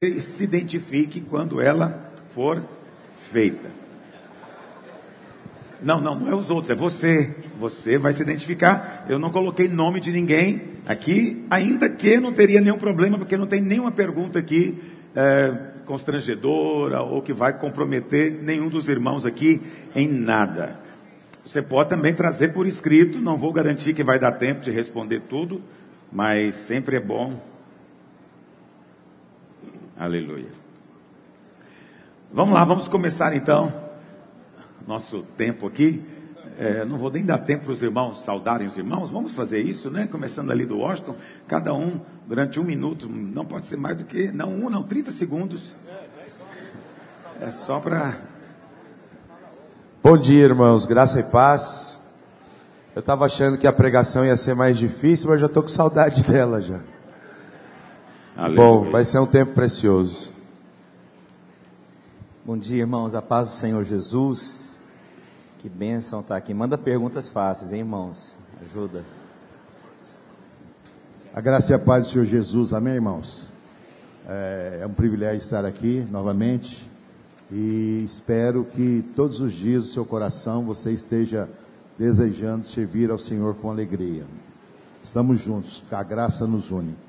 se identifique quando ela for feita. Não, não, não é os outros, é você. Você vai se identificar. Eu não coloquei nome de ninguém aqui, ainda que não teria nenhum problema, porque não tem nenhuma pergunta aqui é, constrangedora ou que vai comprometer nenhum dos irmãos aqui em nada. Você pode também trazer por escrito, não vou garantir que vai dar tempo de responder tudo, mas sempre é bom. Aleluia. Vamos lá, vamos começar então nosso tempo aqui. É, não vou nem dar tempo para os irmãos saudarem os irmãos. Vamos fazer isso, né? Começando ali do Washington, cada um durante um minuto, não pode ser mais do que, não um, não, 30 segundos. É só para. Bom dia, irmãos, graça e paz. Eu estava achando que a pregação ia ser mais difícil, mas já estou com saudade dela já. Aleluia. Bom, vai ser um tempo precioso. Bom dia, irmãos, a paz do Senhor Jesus. Que bênção estar aqui. Manda perguntas fáceis, hein, irmãos? Ajuda. A graça e a paz do Senhor Jesus, amém, irmãos? É, é um privilégio estar aqui novamente e espero que todos os dias do seu coração você esteja desejando servir ao Senhor com alegria. Estamos juntos, a graça nos une.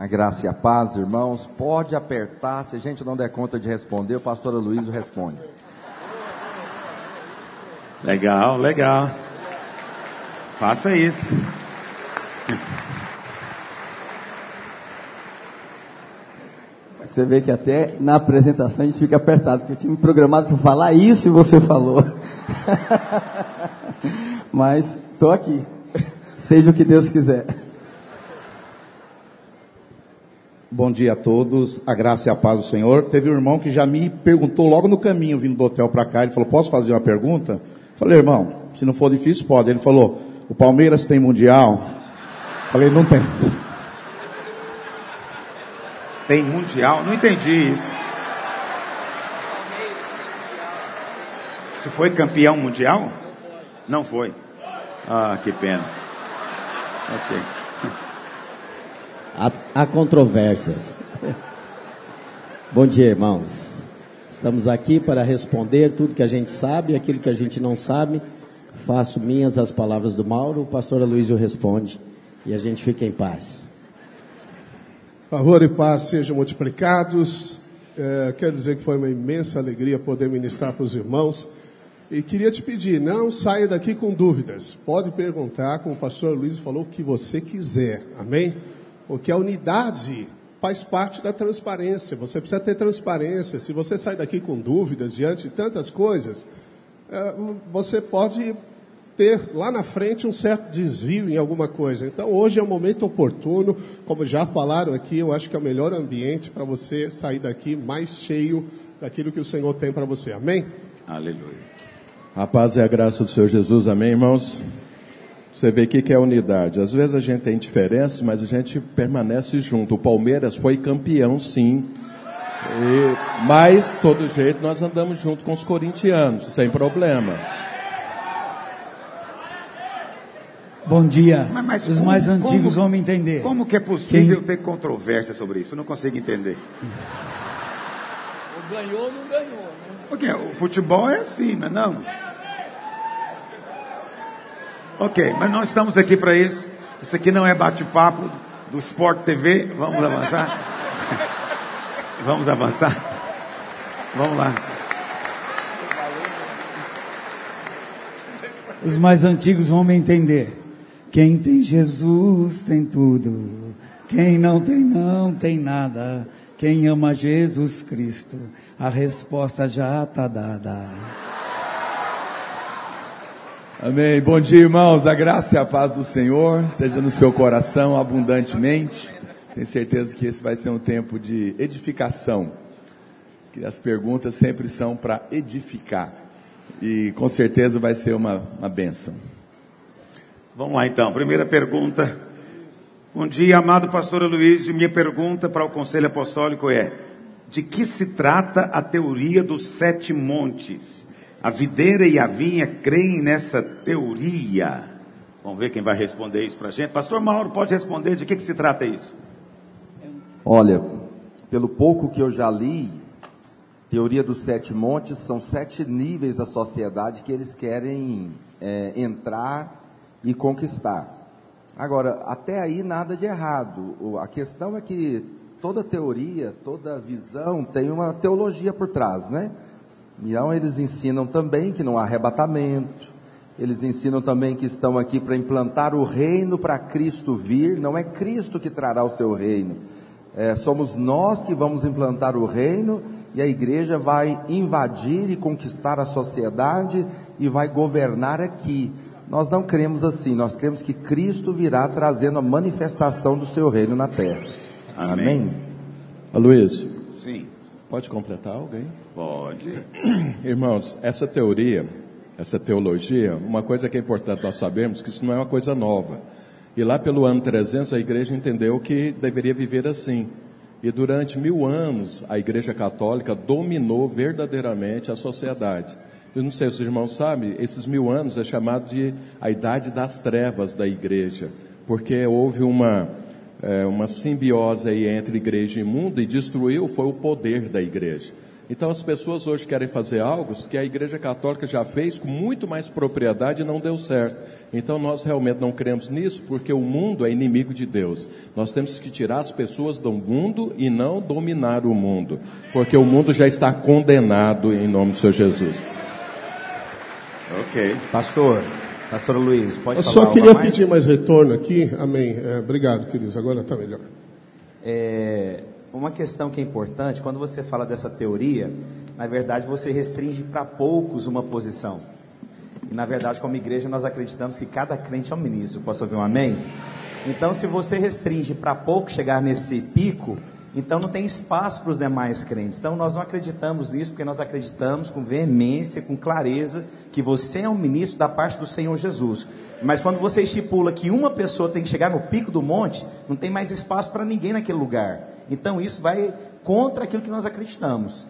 A graça e a paz, irmãos, pode apertar, se a gente não der conta de responder, o pastor Luiz responde. Legal, legal. Faça isso. Você vê que até na apresentação a gente fica apertado, porque eu tinha me programado para falar isso e você falou. Mas estou aqui. Seja o que Deus quiser. Bom dia a todos, a graça e a paz do Senhor. Teve um irmão que já me perguntou logo no caminho, vindo do hotel para cá, ele falou: Posso fazer uma pergunta? Falei, irmão, se não for difícil, pode. Ele falou, o Palmeiras tem mundial? Falei, não tem. Tem mundial? Não entendi isso. Você foi campeão mundial? Não foi. Ah, que pena. Ok. Há, há controvérsias. Bom dia, irmãos. Estamos aqui para responder tudo que a gente sabe, aquilo que a gente não sabe. Faço minhas as palavras do Mauro, o pastor Aloysio responde e a gente fica em paz. Favor e paz sejam multiplicados. É, quero dizer que foi uma imensa alegria poder ministrar para os irmãos. E queria te pedir, não saia daqui com dúvidas. Pode perguntar, como o pastor Luiz falou, o que você quiser. Amém? Porque a unidade faz parte da transparência. Você precisa ter transparência. Se você sai daqui com dúvidas diante de tantas coisas, é, você pode ter lá na frente um certo desvio em alguma coisa. Então, hoje é o momento oportuno, como já falaram aqui, eu acho que é o melhor ambiente para você sair daqui mais cheio daquilo que o Senhor tem para você. Amém? Aleluia. A paz e a graça do Senhor Jesus, amém, irmãos? Você vê o que é unidade. Às vezes a gente tem diferenças, mas a gente permanece junto. O Palmeiras foi campeão, sim. E, mas, todo jeito, nós andamos junto com os corintianos, sem problema. Bom dia. Mas, mas Os como, mais antigos como, vão me entender. Como que é possível Quem... ter controvérsia sobre isso? Eu não consigo entender. O ganhou não ganhou, né? Porque o futebol é assim, não é não? Ok, mas nós estamos aqui para isso. Isso aqui não é bate-papo do Sport TV. Vamos avançar? Vamos avançar? Vamos lá. Os mais antigos vão me entender. Quem tem Jesus tem tudo. Quem não tem, não tem nada. Quem ama Jesus Cristo, a resposta já está dada. Amém. Bom dia, irmãos. A graça e a paz do Senhor esteja no seu coração abundantemente. Tenho certeza que esse vai ser um tempo de edificação. Que as perguntas sempre são para edificar. E com certeza vai ser uma, uma benção. Vamos lá então. Primeira pergunta. Bom dia, amado pastor Luiz. Minha pergunta para o Conselho Apostólico é: de que se trata a teoria dos sete montes? A videira e a vinha creem nessa teoria. Vamos ver quem vai responder isso para a gente. Pastor Mauro, pode responder de que, que se trata isso? Olha, pelo pouco que eu já li, teoria dos sete montes, são sete níveis da sociedade que eles querem é, entrar e conquistar. Agora, até aí nada de errado. A questão é que toda teoria, toda visão tem uma teologia por trás, né? Então eles ensinam também que não há arrebatamento, eles ensinam também que estão aqui para implantar o reino para Cristo vir, não é Cristo que trará o seu reino, é, somos nós que vamos implantar o reino e a igreja vai invadir e conquistar a sociedade e vai governar aqui. Nós não cremos assim, nós cremos que Cristo virá trazendo a manifestação do seu reino na terra. Amém? Amém? Aloysio. Sim. Pode completar alguém? Pode. Irmãos, essa teoria, essa teologia, uma coisa que é importante nós sabermos que isso não é uma coisa nova. E lá pelo ano 300 a igreja entendeu que deveria viver assim. E durante mil anos a igreja católica dominou verdadeiramente a sociedade. Eu não sei se os irmãos sabem, esses mil anos é chamado de a idade das trevas da igreja, porque houve uma, é, uma simbiose aí entre igreja e mundo e destruiu foi o poder da igreja. Então as pessoas hoje querem fazer algo que a Igreja Católica já fez com muito mais propriedade e não deu certo. Então nós realmente não cremos nisso porque o mundo é inimigo de Deus. Nós temos que tirar as pessoas do mundo e não dominar o mundo, porque o mundo já está condenado em nome do Senhor Jesus. Ok. Pastor, Pastor Luiz, pode Eu falar só queria mais? pedir mais retorno aqui. Amém. É, obrigado, queridos. Agora está melhor. É, uma questão que é importante, quando você fala dessa teoria, na verdade você restringe para poucos uma posição. E na verdade, como igreja, nós acreditamos que cada crente é um ministro. Posso ouvir um amém? Então, se você restringe para pouco chegar nesse pico, então não tem espaço para os demais crentes. Então nós não acreditamos nisso, porque nós acreditamos com veemência, com clareza, que você é um ministro da parte do Senhor Jesus. Mas quando você estipula que uma pessoa tem que chegar no pico do monte, não tem mais espaço para ninguém naquele lugar. Então isso vai contra aquilo que nós acreditamos.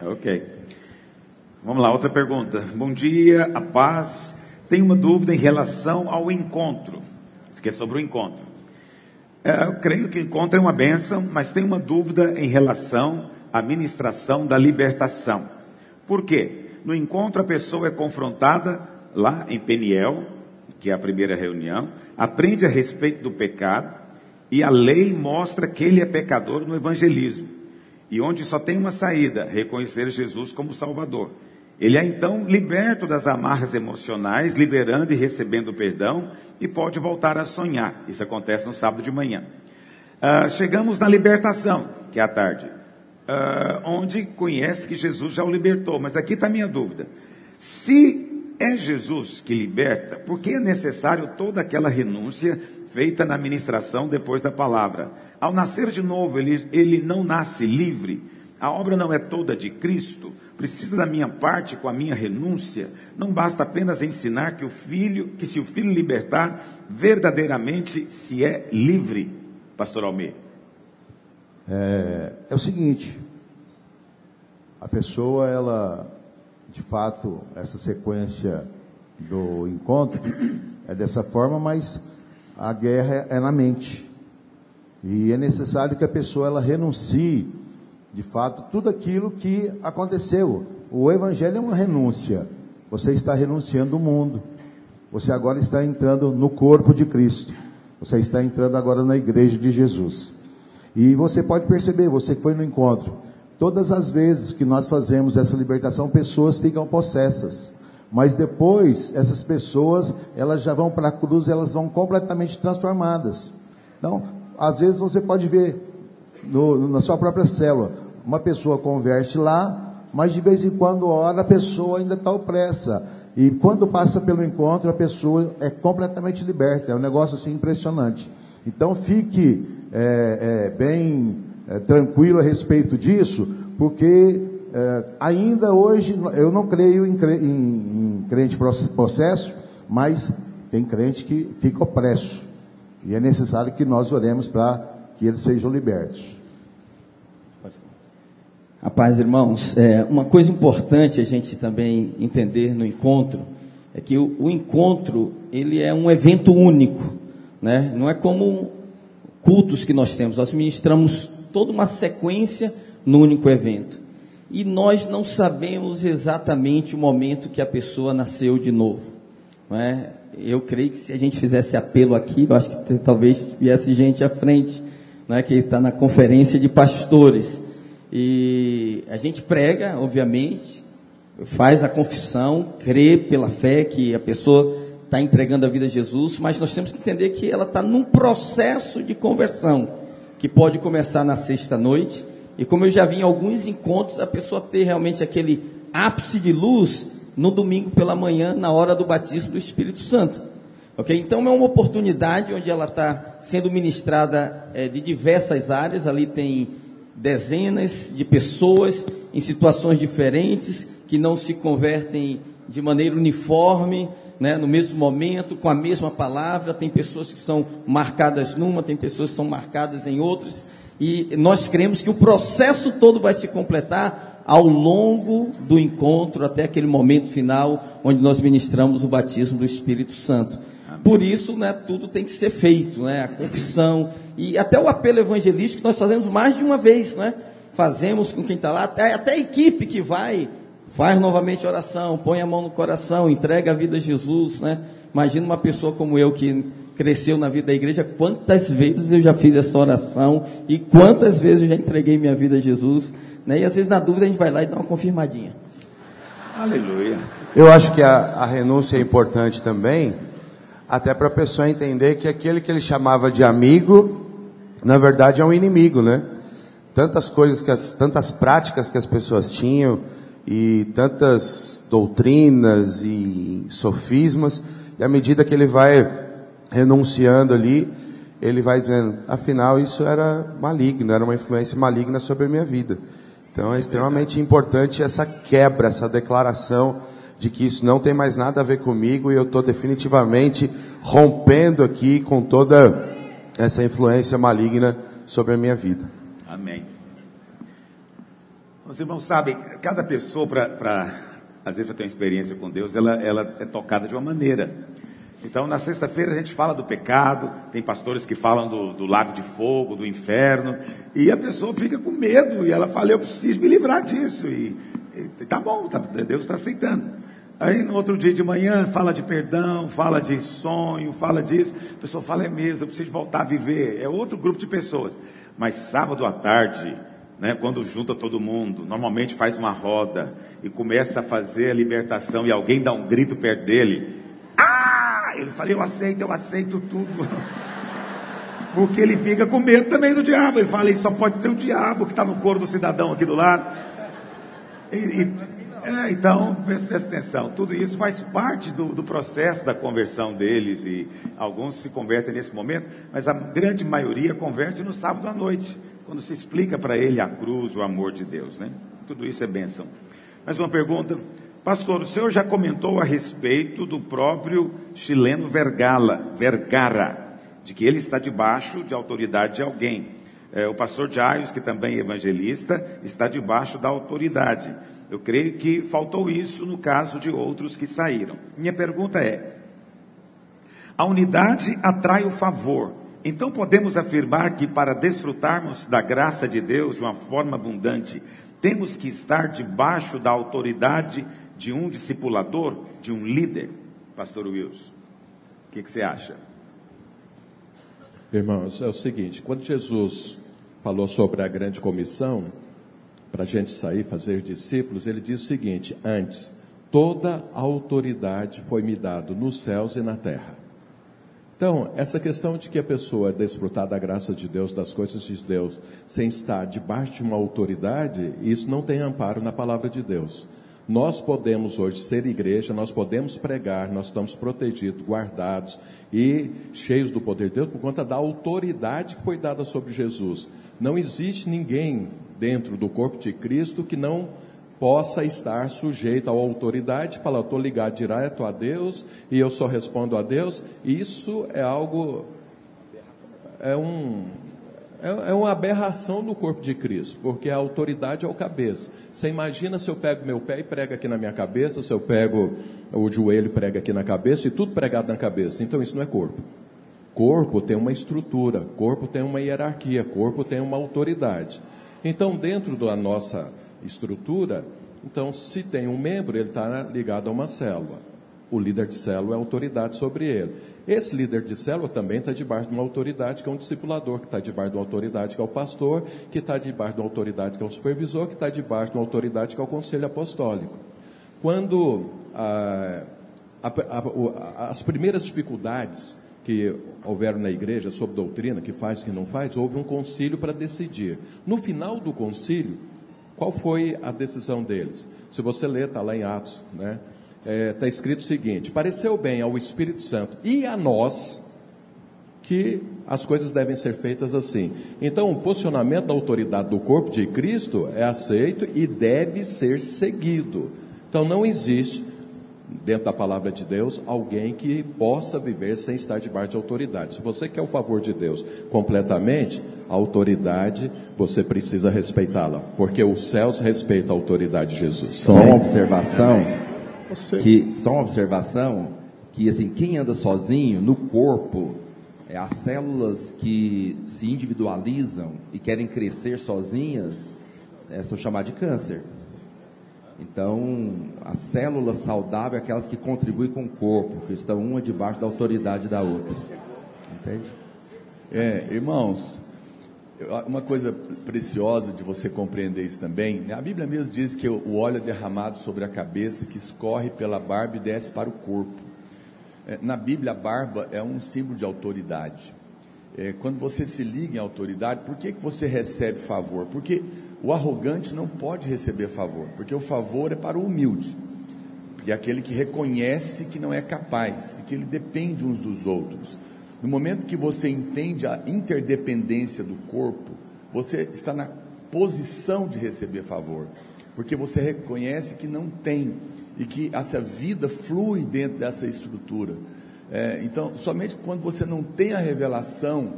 Ok. Vamos lá, outra pergunta. Bom dia, a paz. Tenho uma dúvida em relação ao encontro. Isso aqui é sobre o encontro. É, eu creio que é uma bênção, mas tenho uma dúvida em relação à ministração da libertação. Por quê? No encontro a pessoa é confrontada lá em Peniel, que é a primeira reunião, aprende a respeito do pecado, e a lei mostra que ele é pecador no evangelismo. E onde só tem uma saída, reconhecer Jesus como Salvador. Ele é então liberto das amarras emocionais, liberando e recebendo perdão, e pode voltar a sonhar. Isso acontece no sábado de manhã. Uh, chegamos na libertação, que é a tarde, uh, onde conhece que Jesus já o libertou. Mas aqui está a minha dúvida. Se é Jesus que liberta, por que é necessário toda aquela renúncia feita na ministração depois da palavra. Ao nascer de novo, ele, ele não nasce livre. A obra não é toda de Cristo. Precisa da minha parte com a minha renúncia. Não basta apenas ensinar que o filho, que se o filho libertar, verdadeiramente se é livre. Pastor Almeida. É, é o seguinte, a pessoa, ela, de fato, essa sequência do encontro é dessa forma, mas a guerra é na mente. E é necessário que a pessoa ela renuncie, de fato, tudo aquilo que aconteceu. O evangelho é uma renúncia. Você está renunciando o mundo. Você agora está entrando no corpo de Cristo. Você está entrando agora na igreja de Jesus. E você pode perceber, você que foi no encontro, todas as vezes que nós fazemos essa libertação, pessoas ficam possessas. Mas depois, essas pessoas, elas já vão para a cruz, elas vão completamente transformadas. Então, às vezes você pode ver no, na sua própria célula, uma pessoa converte lá, mas de vez em quando ora, a pessoa ainda está opressa. E quando passa pelo encontro, a pessoa é completamente liberta. É um negócio assim impressionante. Então fique é, é, bem é, tranquilo a respeito disso, porque é, ainda hoje, eu não creio em, em, em crente processo, mas tem crente que fica opresso. E é necessário que nós oremos para que eles sejam libertos. A paz, irmãos, é, uma coisa importante a gente também entender no encontro é que o, o encontro ele é um evento único, né? Não é como cultos que nós temos. Nós ministramos toda uma sequência no único evento. E nós não sabemos exatamente o momento que a pessoa nasceu de novo. Não é? Eu creio que se a gente fizesse apelo aqui, eu acho que talvez viesse gente à frente, não é? que está na conferência de pastores. E a gente prega, obviamente, faz a confissão, crê pela fé que a pessoa está entregando a vida a Jesus, mas nós temos que entender que ela está num processo de conversão, que pode começar na sexta-noite, e como eu já vi em alguns encontros, a pessoa ter realmente aquele ápice de luz no domingo pela manhã, na hora do batismo do Espírito Santo. Ok? Então é uma oportunidade onde ela está sendo ministrada é, de diversas áreas, ali tem dezenas de pessoas em situações diferentes que não se convertem de maneira uniforme, né, no mesmo momento, com a mesma palavra. Tem pessoas que são marcadas numa, tem pessoas que são marcadas em outras. E nós cremos que o processo todo vai se completar ao longo do encontro, até aquele momento final, onde nós ministramos o batismo do Espírito Santo. Por isso, né, tudo tem que ser feito, né, a confissão e até o apelo evangelístico nós fazemos mais de uma vez, né? Fazemos com quem está lá, até, até a equipe que vai, faz novamente a oração, põe a mão no coração, entrega a vida a Jesus, né? Imagina uma pessoa como eu que cresceu na vida da igreja, quantas vezes eu já fiz essa oração e quantas vezes eu já entreguei minha vida a Jesus, né? E às vezes na dúvida a gente vai lá e dá uma confirmadinha. Aleluia. Eu acho que a, a renúncia é importante também, até para a pessoa entender que aquele que ele chamava de amigo, na verdade é um inimigo, né? Tantas coisas que as, tantas práticas que as pessoas tinham e tantas doutrinas e sofismas, e à medida que ele vai renunciando ali, ele vai dizendo, afinal isso era maligno, era uma influência maligna sobre a minha vida. Então é extremamente importante essa quebra, essa declaração de que isso não tem mais nada a ver comigo e eu estou definitivamente rompendo aqui com toda essa influência maligna sobre a minha vida. Amém. Os irmãos sabem, cada pessoa, para às vezes para ter uma experiência com Deus, ela, ela é tocada de uma maneira. Então, na sexta-feira a gente fala do pecado, tem pastores que falam do, do, lago de fogo, do inferno, e a pessoa fica com medo, e ela fala, eu preciso me livrar disso, e, e tá bom, tá, Deus está aceitando. Aí no outro dia de manhã fala de perdão, fala de sonho, fala disso. A pessoa fala, é mesmo, eu preciso voltar a viver. É outro grupo de pessoas. Mas sábado à tarde, né, quando junta todo mundo, normalmente faz uma roda e começa a fazer a libertação e alguém dá um grito perto dele. Ah! Ele fala, eu aceito, eu aceito tudo. Porque ele fica com medo também do diabo. Ele fala, isso só pode ser o diabo que está no corpo do cidadão aqui do lado. E, e é, então, preste atenção, tudo isso faz parte do, do, processo da conversão deles e alguns se convertem nesse momento, mas a grande maioria converte no sábado à noite, quando se explica para ele a cruz, o amor de Deus, né? Tudo isso é bênção. Mais uma pergunta. Pastor, o senhor já comentou a respeito do próprio chileno Vergala, Vergara, de que ele está debaixo de autoridade de alguém. É, o pastor Jaios, que também é evangelista, está debaixo da autoridade. Eu creio que faltou isso no caso de outros que saíram. Minha pergunta é: a unidade atrai o favor. Então podemos afirmar que para desfrutarmos da graça de Deus de uma forma abundante, temos que estar debaixo da autoridade de um discipulador, de um líder? Pastor Wilson, o que, que você acha? Irmãos, é o seguinte: quando Jesus falou sobre a grande comissão, para a gente sair, fazer discípulos, ele diz o seguinte: antes, toda autoridade foi me dada nos céus e na terra. Então, essa questão de que a pessoa é desfrutar da graça de Deus, das coisas de Deus, sem estar debaixo de uma autoridade, isso não tem amparo na palavra de Deus. Nós podemos hoje ser igreja, nós podemos pregar, nós estamos protegidos, guardados e cheios do poder de Deus por conta da autoridade que foi dada sobre Jesus. Não existe ninguém dentro do corpo de Cristo que não possa estar sujeito à autoridade, fala, estou ligado direto a Deus e eu só respondo a Deus, isso é algo, é, um, é, é uma aberração do corpo de Cristo, porque a autoridade é o cabeça. Você imagina se eu pego meu pé e prego aqui na minha cabeça, se eu pego o joelho e prego aqui na cabeça, e tudo pregado na cabeça, então isso não é corpo. Corpo tem uma estrutura, corpo tem uma hierarquia, corpo tem uma autoridade. Então, dentro da nossa estrutura, então, se tem um membro, ele está ligado a uma célula. O líder de célula é autoridade sobre ele. Esse líder de célula também está debaixo de uma autoridade que é um discipulador, que está debaixo de uma autoridade que é o pastor, que está debaixo de uma autoridade que é o supervisor, que está debaixo de uma autoridade que é o conselho apostólico. Quando ah, a, a, a, as primeiras dificuldades que houveram na igreja sobre doutrina, que faz, que não faz, houve um concílio para decidir. No final do concílio, qual foi a decisão deles? Se você ler, está lá em Atos, né? está é, tá escrito o seguinte: pareceu bem ao Espírito Santo e a nós que as coisas devem ser feitas assim. Então, o posicionamento da autoridade do corpo de Cristo é aceito e deve ser seguido. Então, não existe, dentro da palavra de Deus, alguém que possa viver sem estar debaixo de autoridade. Se você quer o favor de Deus completamente, a autoridade, você precisa respeitá-la, porque os céus respeitam a autoridade de Jesus. Só uma observação que só uma observação que assim quem anda sozinho no corpo é, as células que se individualizam e querem crescer sozinhas é, são chamadas de câncer. Então, a célula saudável é aquelas que contribuem com o corpo, que estão uma debaixo da autoridade da outra. Entende? É, irmãos, uma coisa preciosa de você compreender isso também, né? a Bíblia mesmo diz que o óleo é derramado sobre a cabeça, que escorre pela barba e desce para o corpo. É, na Bíblia, a barba é um símbolo de autoridade. É, quando você se liga em autoridade, por que, que você recebe favor? Porque o arrogante não pode receber favor, porque o favor é para o humilde, porque é aquele que reconhece que não é capaz e que ele depende uns dos outros. No momento que você entende a interdependência do corpo, você está na posição de receber favor, porque você reconhece que não tem e que essa vida flui dentro dessa estrutura. É, então, somente quando você não tem a revelação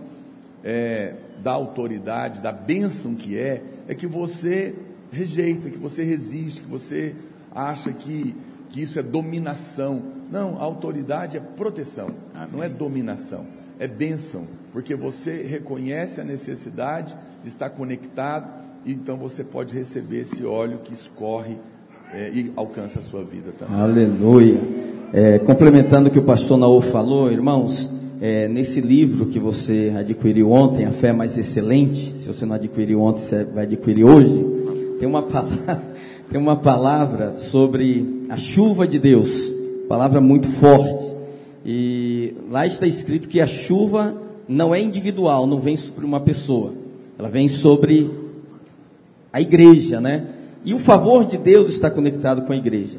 é, da autoridade, da bênção que é, é que você rejeita, que você resiste, que você acha que, que isso é dominação. Não, a autoridade é proteção, Amém. não é dominação, é bênção, porque você reconhece a necessidade de estar conectado, e então você pode receber esse óleo que escorre é, e alcança a sua vida também. Aleluia. É, complementando o que o pastor Naô falou, irmãos, é, nesse livro que você adquiriu ontem, A Fé Mais Excelente, se você não adquiriu ontem, você vai adquirir hoje, tem uma palavra, tem uma palavra sobre a chuva de Deus palavra muito forte. E lá está escrito que a chuva não é individual, não vem sobre uma pessoa, ela vem sobre a igreja, né? E o favor de Deus está conectado com a igreja.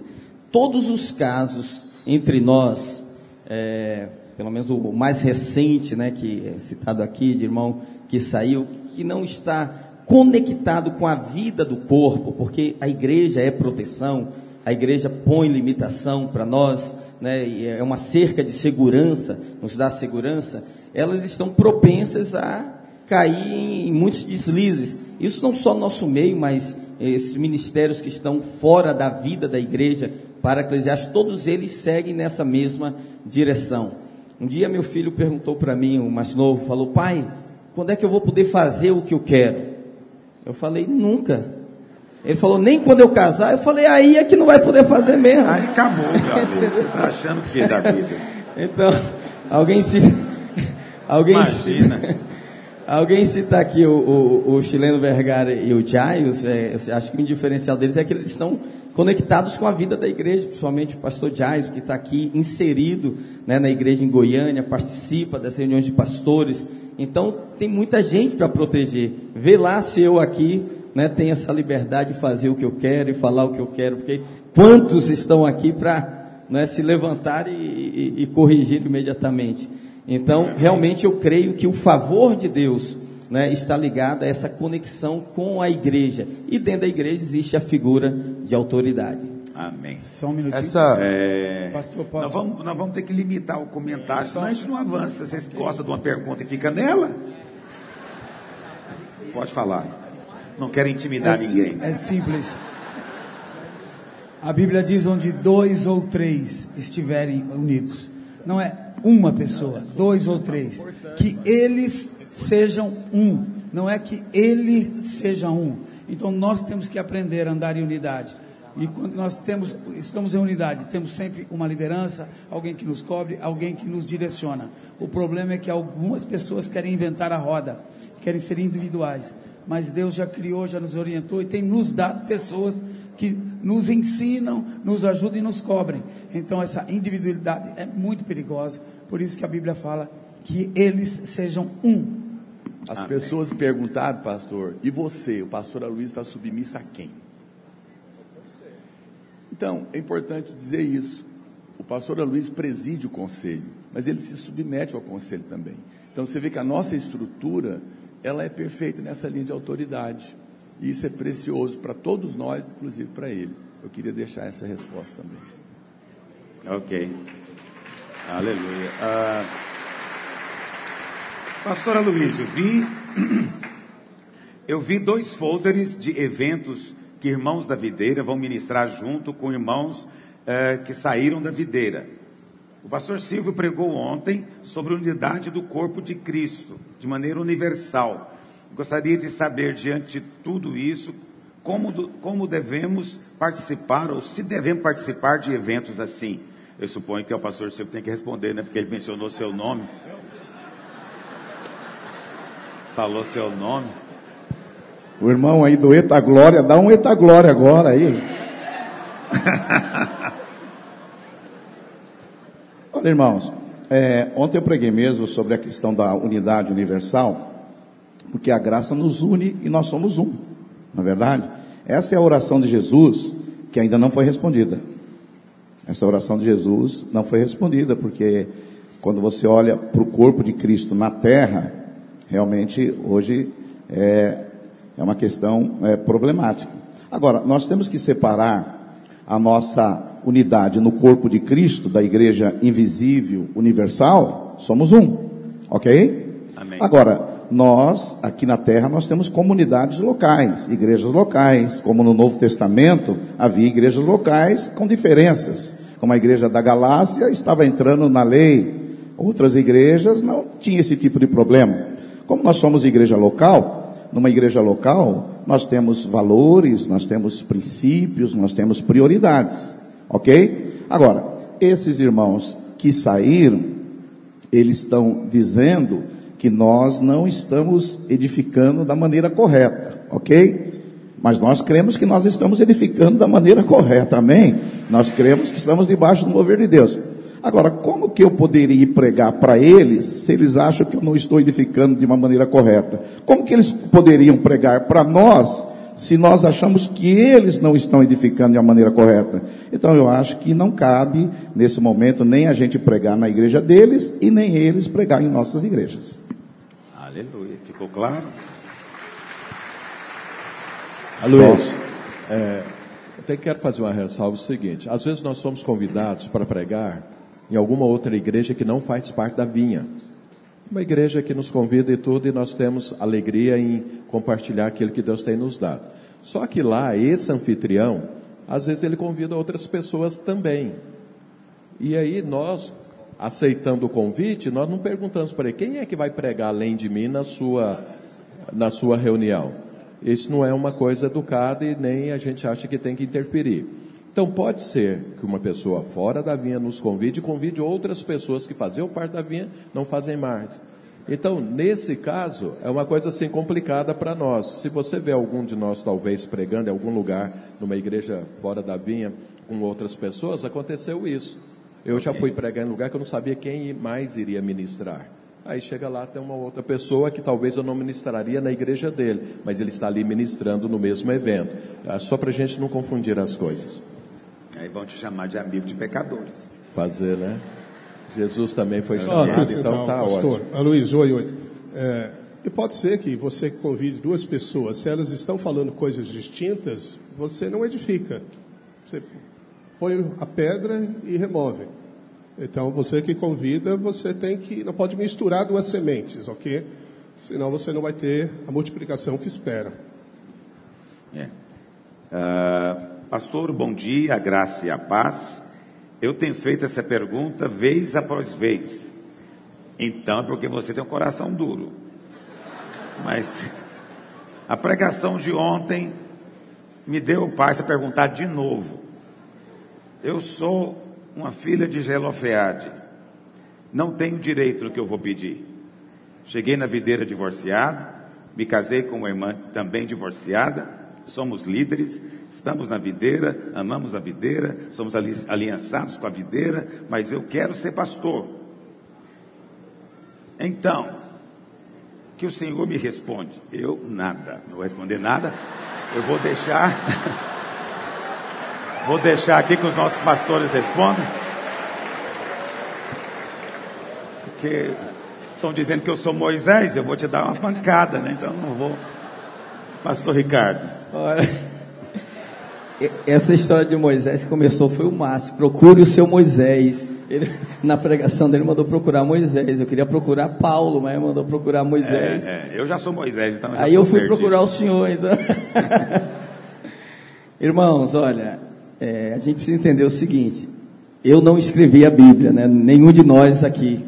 Todos os casos entre nós, é, pelo menos o mais recente, né, que é citado aqui, de irmão que saiu, que não está conectado com a vida do corpo, porque a igreja é proteção, a igreja põe limitação para nós, né, é uma cerca de segurança, nos dá segurança, elas estão propensas a cair em muitos deslizes. Isso não só no nosso meio, mas esses ministérios que estão fora da vida da igreja para eclesiástica, todos eles seguem nessa mesma direção. Um dia meu filho perguntou para mim, o mais novo, falou: "Pai, quando é que eu vou poder fazer o que eu quero?" Eu falei: "Nunca. Ele falou, nem quando eu casar. Eu falei, aí é que não vai poder fazer mesmo. Aí acabou, Você tá achando que é da vida? Então, alguém se. Alguém Imagina. Se, alguém cita aqui o, o, o, chileno Vergara e o Jaios. É, acho que o diferencial deles é que eles estão conectados com a vida da igreja, principalmente o pastor Jaios, que está aqui inserido né, na igreja em Goiânia, participa das reuniões de pastores. Então, tem muita gente para proteger. Vê lá se eu aqui né, tenho essa liberdade de fazer o que eu quero e falar o que eu quero, porque quantos estão aqui para né, se levantar e, e, e, corrigir imediatamente? Então, realmente eu creio que o favor de Deus né, está ligado a essa conexão com a igreja. E dentro da igreja existe a figura de autoridade. Amém. Só um minutinho. Essa, é... Pastor, posso... nós, vamos, nós vamos ter que limitar o comentário, senão a gente não avança. Vocês gostam de uma pergunta e fica nela? Pode falar. Não quero intimidar é ninguém. É simples. A Bíblia diz onde dois ou três estiverem unidos. Não é uma pessoa, dois ou três. Que eles sejam um. Não é que ele seja um. Então nós temos que aprender a andar em unidade. E quando nós temos, estamos em unidade, temos sempre uma liderança, alguém que nos cobre, alguém que nos direciona. O problema é que algumas pessoas querem inventar a roda, querem ser individuais. Mas Deus já criou, já nos orientou e tem nos dado pessoas que nos ensinam, nos ajudam e nos cobrem. Então essa individualidade é muito perigosa. Por isso que a Bíblia fala que eles sejam um. As Amém. pessoas perguntaram, pastor, e você, o pastor Luiz, está submissa a quem? Então, é importante dizer isso. O pastor Luiz preside o conselho, mas ele se submete ao conselho também. Então você vê que a nossa estrutura, ela é perfeita nessa linha de autoridade. E isso é precioso para todos nós, inclusive para ele. Eu queria deixar essa resposta também. Ok. Aleluia. Uh, Pastora Luiz, eu vi, eu vi dois folders de eventos que irmãos da videira vão ministrar junto com irmãos eh, que saíram da videira. O pastor Silvio pregou ontem sobre a unidade do corpo de Cristo, de maneira universal. Gostaria de saber, diante de tudo isso, como, como devemos participar, ou se devemos participar de eventos assim. Eu suponho que é o pastor Silvio tem que responder, né? Porque ele mencionou seu nome. Falou seu nome. O irmão aí do Eta Glória, dá um Eta Glória agora aí. Olha, irmãos, é, ontem eu preguei mesmo sobre a questão da unidade universal, porque a graça nos une e nós somos um, na é verdade? Essa é a oração de Jesus que ainda não foi respondida. Essa oração de Jesus não foi respondida, porque quando você olha para o corpo de Cristo na terra, realmente hoje é, é uma questão é, problemática. Agora, nós temos que separar a nossa unidade no corpo de Cristo, da igreja invisível, universal, somos um, ok? Amém. Agora, nós, aqui na terra, nós temos comunidades locais, igrejas locais, como no Novo Testamento havia igrejas locais com diferenças, como a igreja da Galácia estava entrando na lei, outras igrejas não tinham esse tipo de problema. Como nós somos igreja local, numa igreja local, nós temos valores, nós temos princípios, nós temos prioridades, ok? Agora, esses irmãos que saíram, eles estão dizendo que nós não estamos edificando da maneira correta, ok? Mas nós cremos que nós estamos edificando da maneira correta, amém? Nós cremos que estamos debaixo do mover de Deus. Agora, como que eu poderia pregar para eles se eles acham que eu não estou edificando de uma maneira correta? Como que eles poderiam pregar para nós se nós achamos que eles não estão edificando de uma maneira correta? Então eu acho que não cabe nesse momento nem a gente pregar na igreja deles e nem eles pregar em nossas igrejas. Aleluia. Ficou claro? Luiz, é, eu até quero fazer uma ressalva o seguinte: às vezes nós somos convidados para pregar em alguma outra igreja que não faz parte da vinha. Uma igreja que nos convida e tudo, e nós temos alegria em compartilhar aquilo que Deus tem nos dado. Só que lá, esse anfitrião, às vezes ele convida outras pessoas também. E aí nós, aceitando o convite, nós não perguntamos para ele, quem é que vai pregar além de mim na sua, na sua reunião? Isso não é uma coisa educada e nem a gente acha que tem que interferir. Então pode ser que uma pessoa fora da vinha nos convide e convide outras pessoas que faziam parte da vinha, não fazem mais. Então, nesse caso, é uma coisa assim complicada para nós. Se você vê algum de nós talvez pregando em algum lugar, numa igreja fora da vinha, com outras pessoas, aconteceu isso. Eu já fui pregar em lugar que eu não sabia quem mais iria ministrar. Aí chega lá, tem uma outra pessoa que talvez eu não ministraria na igreja dele, mas ele está ali ministrando no mesmo evento. Ah, só para a gente não confundir as coisas. Aí vão te chamar de amigo de pecadores. Fazer, né? Jesus também foi chamado, ah, então tá pastor, ótimo. Aloysio, oi, oi. É, e pode ser que você convide duas pessoas, se elas estão falando coisas distintas, você não edifica. Você põe a pedra e remove. Então, você que convida, você tem que, não pode misturar duas sementes, ok? Senão você não vai ter a multiplicação que espera. É. Uh, Pastor, bom dia, a graça e a paz. Eu tenho feito essa pergunta vez após vez. Então é porque você tem um coração duro. Mas a pregação de ontem me deu paz para perguntar de novo. Eu sou uma filha de Gelofeade. Não tenho direito no que eu vou pedir. Cheguei na videira divorciado, me casei com uma irmã também divorciada, somos líderes, estamos na videira, amamos a videira, somos aliançados com a videira, mas eu quero ser pastor. Então, que o Senhor me responde. Eu nada, não vou responder nada. Eu vou deixar Vou deixar aqui que os nossos pastores respondam. Porque estão dizendo que eu sou Moisés, eu vou te dar uma pancada, né? Então não vou. Pastor Ricardo. Olha, essa história de Moisés que começou foi o Márcio. Procure o seu Moisés. Ele, na pregação dele mandou procurar Moisés. Eu queria procurar Paulo, mas ele mandou procurar Moisés. É, é, eu já sou Moisés, então. Aí eu fui perdido. procurar o senhor, então. Irmãos, olha, é, a gente precisa entender o seguinte: eu não escrevi a Bíblia, né? Nenhum de nós aqui.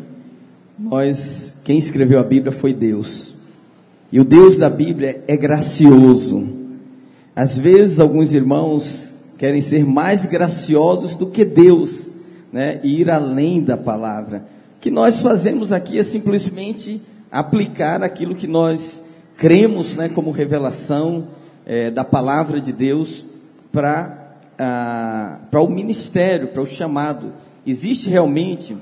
Nós, quem escreveu a Bíblia foi Deus. E o Deus da Bíblia é gracioso. Às vezes alguns irmãos querem ser mais graciosos do que Deus, né? E ir além da palavra. O que nós fazemos aqui é simplesmente aplicar aquilo que nós cremos, né, como revelação é, da palavra de Deus para para o ministério, para o chamado. Existe realmente,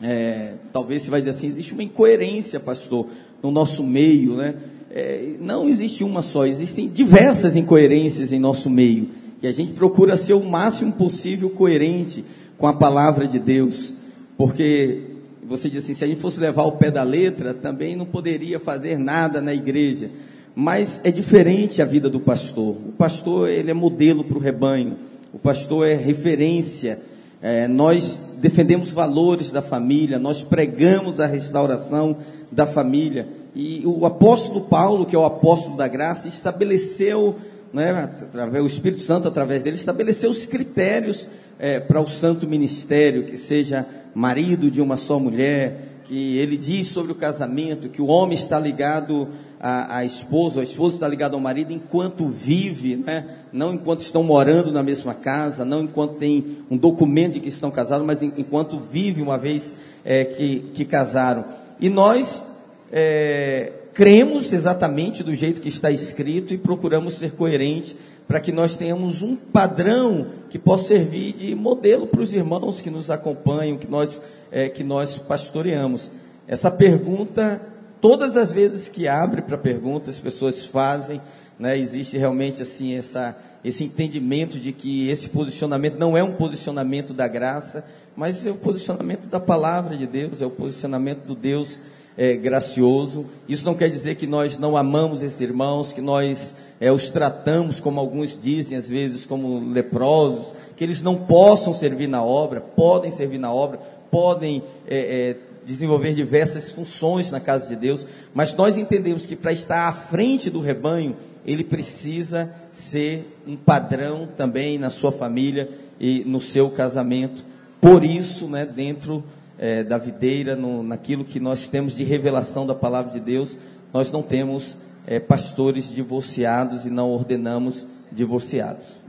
é, talvez você vai dizer assim, existe uma incoerência, pastor, no nosso meio, né? É, não existe uma só, existem diversas incoerências em nosso meio. E a gente procura ser o máximo possível coerente com a palavra de Deus. Porque você diz assim, se a gente fosse levar o pé da letra, também não poderia fazer nada na igreja. Mas é diferente a vida do pastor. O pastor ele é modelo para o rebanho. O pastor é referência. É, nós defendemos valores da família. Nós pregamos a restauração da família. E o apóstolo Paulo, que é o apóstolo da graça, estabeleceu, né, através, o Espírito Santo, através dele, estabeleceu os critérios é, para o santo ministério, que seja marido de uma só mulher, que ele diz sobre o casamento, que o homem está ligado a, a esposa, a esposa está ligada ao marido enquanto vive, né? não enquanto estão morando na mesma casa, não enquanto tem um documento de que estão casados, mas enquanto vive uma vez é, que, que casaram. E nós é, cremos exatamente do jeito que está escrito e procuramos ser coerentes para que nós tenhamos um padrão que possa servir de modelo para os irmãos que nos acompanham, que nós, é, que nós pastoreamos. Essa pergunta todas as vezes que abre para perguntas, as pessoas fazem, né, existe realmente assim essa, esse entendimento de que esse posicionamento não é um posicionamento da graça, mas é o posicionamento da palavra de Deus, é o posicionamento do Deus é, gracioso. Isso não quer dizer que nós não amamos esses irmãos, que nós é, os tratamos como alguns dizem às vezes como leprosos, que eles não possam servir na obra, podem servir na obra, podem é, é desenvolver diversas funções na casa de Deus, mas nós entendemos que para estar à frente do rebanho, ele precisa ser um padrão também na sua família e no seu casamento. Por isso, né, dentro é, da videira, no, naquilo que nós temos de revelação da palavra de Deus, nós não temos é, pastores divorciados e não ordenamos divorciados.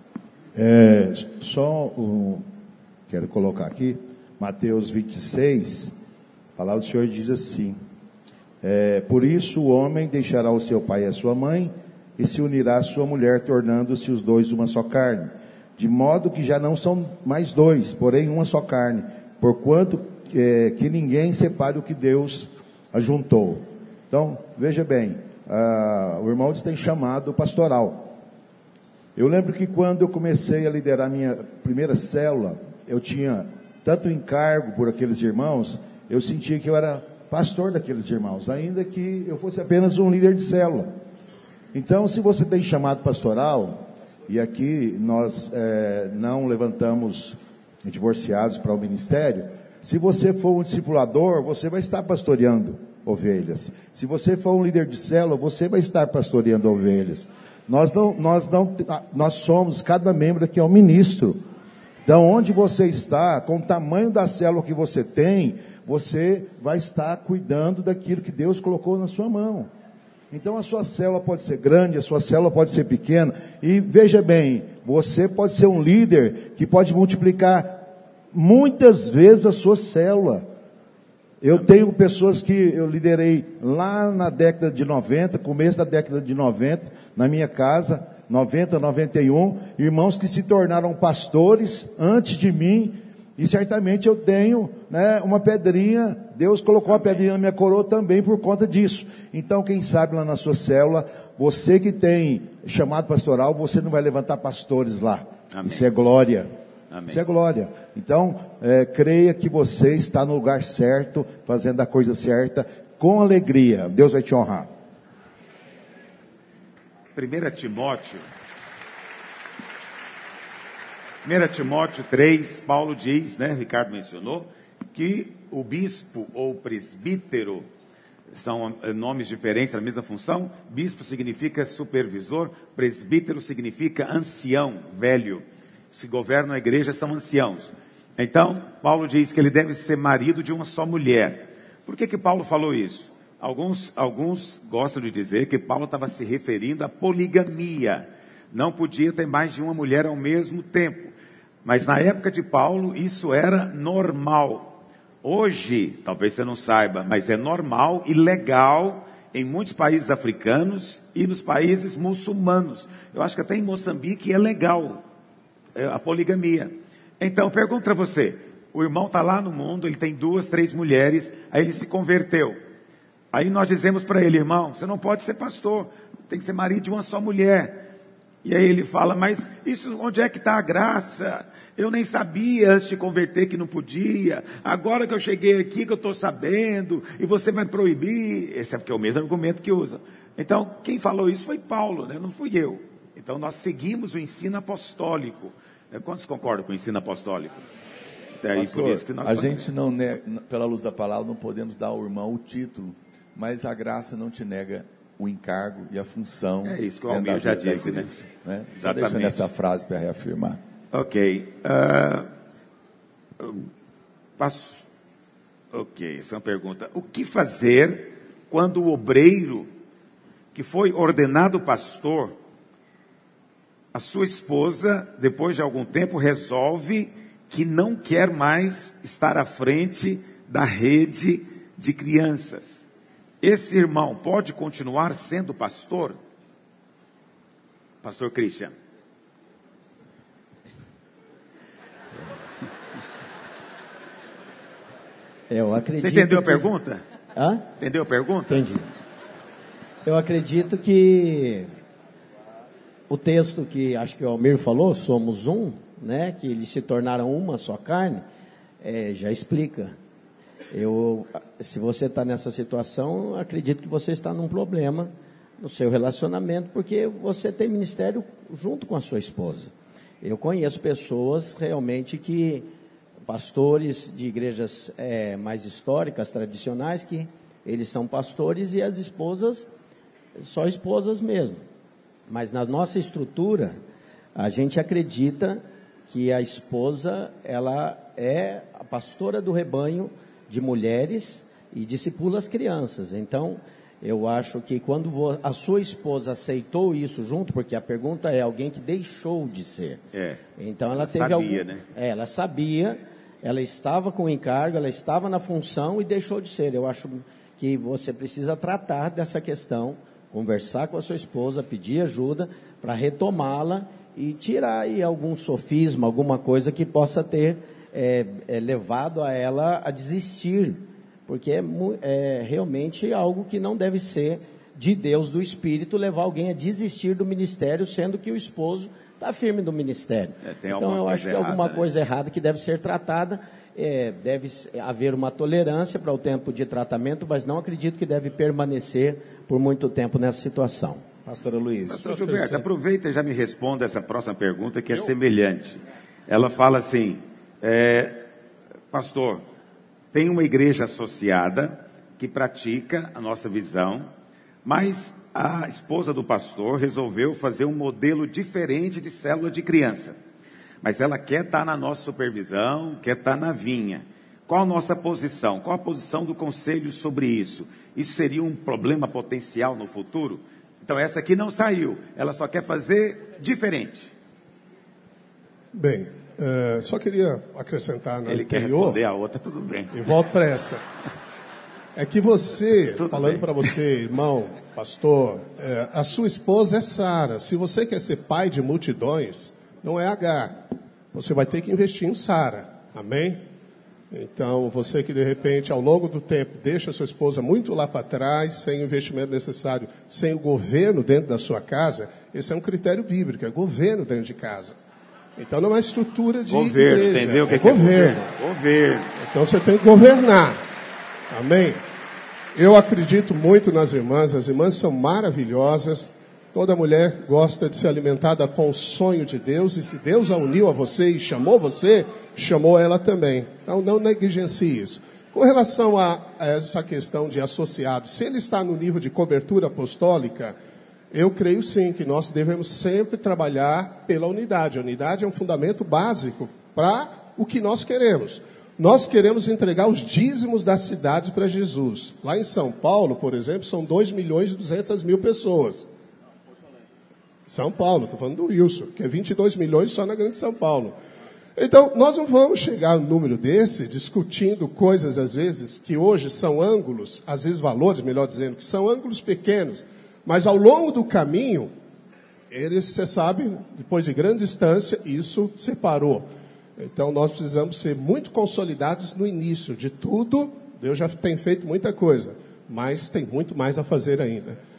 É, só um, quero colocar aqui, Mateus 26, a palavra do Senhor diz assim: é, Por isso o homem deixará o seu pai e a sua mãe e se unirá à sua mulher, tornando-se os dois uma só carne. De modo que já não são mais dois, porém uma só carne. Porquanto é, que ninguém separe o que Deus ajuntou. Então, veja bem, o irmão tem chamado pastoral. Eu lembro que quando eu comecei a liderar minha primeira célula, eu tinha tanto encargo por aqueles irmãos eu sentia que eu era pastor daqueles irmãos, ainda que eu fosse apenas um líder de célula. Então, se você tem chamado pastoral, e aqui nós é, não levantamos divorciados para o ministério, se você for um discipulador, você vai estar pastoreando ovelhas. Se você for um líder de célula, você vai estar pastoreando ovelhas. Nós não, nós não, nós somos, cada membro aqui é um ministro. Da onde você está, com o tamanho da célula que você tem, você vai estar cuidando daquilo que Deus colocou na sua mão. Então a sua célula pode ser grande, a sua célula pode ser pequena. E veja bem, você pode ser um líder que pode multiplicar muitas vezes a sua célula. Eu tenho pessoas que eu liderei lá na década de 90, começo da década de 90, na minha casa, 90, 91, irmãos que se tornaram pastores antes de mim, e certamente eu tenho né, uma pedrinha, Deus colocou uma pedrinha na minha coroa também por conta disso. Então, quem sabe lá na sua célula, você que tem chamado pastoral, você não vai levantar pastores lá. Amém. Isso é glória. Amém. Isso é glória. Então, é, creia que você está no lugar certo, fazendo a coisa certa, com alegria. Deus vai te honrar. 1 Timóteo. 1 Timóteo 3, Paulo diz, né, Ricardo mencionou, que o bispo ou presbítero são eh, nomes diferentes da mesma função. Bispo significa supervisor, presbítero significa ancião, velho se governam a igreja são anciãos. Então, Paulo diz que ele deve ser marido de uma só mulher. Por que, que Paulo falou isso? Alguns, alguns gostam de dizer que Paulo estava se referindo à poligamia. Não podia ter mais de uma mulher ao mesmo tempo. Mas na época de Paulo, isso era normal. Hoje, talvez você não saiba, mas é normal e legal em muitos países africanos e nos países muçulmanos. Eu acho que até em Moçambique é legal a poligamia. Então, pergunto para você: o irmão está lá no mundo, ele tem duas, três mulheres, aí ele se converteu. Aí nós dizemos para ele, irmão, você não pode ser pastor, tem que ser marido de uma só mulher. E aí ele fala, mas isso onde é que está a graça? Eu nem sabia antes de converter que não podia. Agora que eu cheguei aqui que eu estou sabendo, e você vai proibir. Esse é porque é o mesmo argumento que usa. Então, quem falou isso foi Paulo, né? não fui eu. Então nós seguimos o ensino apostólico. É, quantos concordam com o ensino apostólico? É Pastor, por isso que nós a gente não, pela luz da palavra, não podemos dar ao irmão o título, mas a graça não te nega o encargo e a função. É isso que o Almir já disse, né? né? Exatamente. Deixa essa frase para reafirmar. Ok. Uh, passo. Ok, essa é uma pergunta. O que fazer quando o obreiro que foi ordenado pastor a sua esposa, depois de algum tempo, resolve que não quer mais estar à frente da rede de crianças. Esse irmão pode continuar sendo pastor? Pastor Christian. Eu acredito. Você entendeu que... a pergunta? Hã? Entendeu a pergunta? Entendi. Eu acredito que o texto que acho que o Almir falou, somos um, né, que eles se tornaram uma só carne, é, já explica. Eu, se você está nessa situação, acredito que você está num problema no seu relacionamento, porque você tem ministério junto com a sua esposa. Eu conheço pessoas realmente que, pastores de igrejas é, mais históricas, tradicionais, que eles são pastores e as esposas, só esposas mesmo. Mas na nossa estrutura, a gente acredita que a esposa, ela é a pastora do rebanho de mulheres e discipula as crianças. Então, eu acho que quando a sua esposa aceitou isso junto, porque a pergunta é alguém que deixou de ser. É. Então ela, ela teve sabia, algum, né? É, ela sabia, ela estava com o encargo, ela estava na função e deixou de ser. Eu acho que você precisa tratar dessa questão conversar com a sua esposa, pedir ajuda para retomá-la e tirar aí algum sofisma, alguma coisa que possa ter é, é, levado a ela a desistir, porque é, é realmente algo que não deve ser de Deus, do Espírito, levar alguém a desistir do ministério, sendo que o esposo está firme no ministério. É, então eu acho que errada, alguma né? coisa errada que deve ser tratada. É, deve haver uma tolerância para o tempo de tratamento, mas não acredito que deve permanecer por muito tempo nessa situação. Pastora Luiz. Pastor Gilberto, aproveita e já me responda essa próxima pergunta que é semelhante. Ela fala assim, é, pastor, tem uma igreja associada que pratica a nossa visão, mas a esposa do pastor resolveu fazer um modelo diferente de célula de criança. Mas ela quer estar na nossa supervisão, quer estar na vinha. Qual a nossa posição? Qual a posição do conselho sobre isso? Isso seria um problema potencial no futuro? Então, essa aqui não saiu, ela só quer fazer diferente. Bem, uh, só queria acrescentar na Ele anterior, quer responder a outra, tudo bem. E volto para essa. É que você, tudo falando para você, irmão, pastor, é, a sua esposa é Sara. Se você quer ser pai de multidões, não é H. Você vai ter que investir em Sara. Amém? Então, você que de repente, ao longo do tempo, deixa sua esposa muito lá para trás, sem o investimento necessário, sem o governo dentro da sua casa, esse é um critério bíblico, é governo dentro de casa. Então não é estrutura de governo, igreja, entendeu? É, que governo. é governo. Governo. Então você tem que governar. Amém? Eu acredito muito nas irmãs, as irmãs são maravilhosas. Toda mulher gosta de ser alimentada com o sonho de Deus, e se Deus a uniu a você e chamou você, chamou ela também. Então não negligencie isso. Com relação a essa questão de associado, se ele está no nível de cobertura apostólica, eu creio sim que nós devemos sempre trabalhar pela unidade. A unidade é um fundamento básico para o que nós queremos. Nós queremos entregar os dízimos das cidades para Jesus. Lá em São Paulo, por exemplo, são 2 milhões e 200 mil pessoas. São Paulo, estou falando do Wilson, que é 22 milhões só na Grande São Paulo. Então, nós não vamos chegar no número desse discutindo coisas, às vezes, que hoje são ângulos, às vezes valores, melhor dizendo, que são ângulos pequenos, mas ao longo do caminho, eles, você sabe, depois de grande distância, isso separou. Então, nós precisamos ser muito consolidados no início de tudo. Deus já tem feito muita coisa, mas tem muito mais a fazer ainda.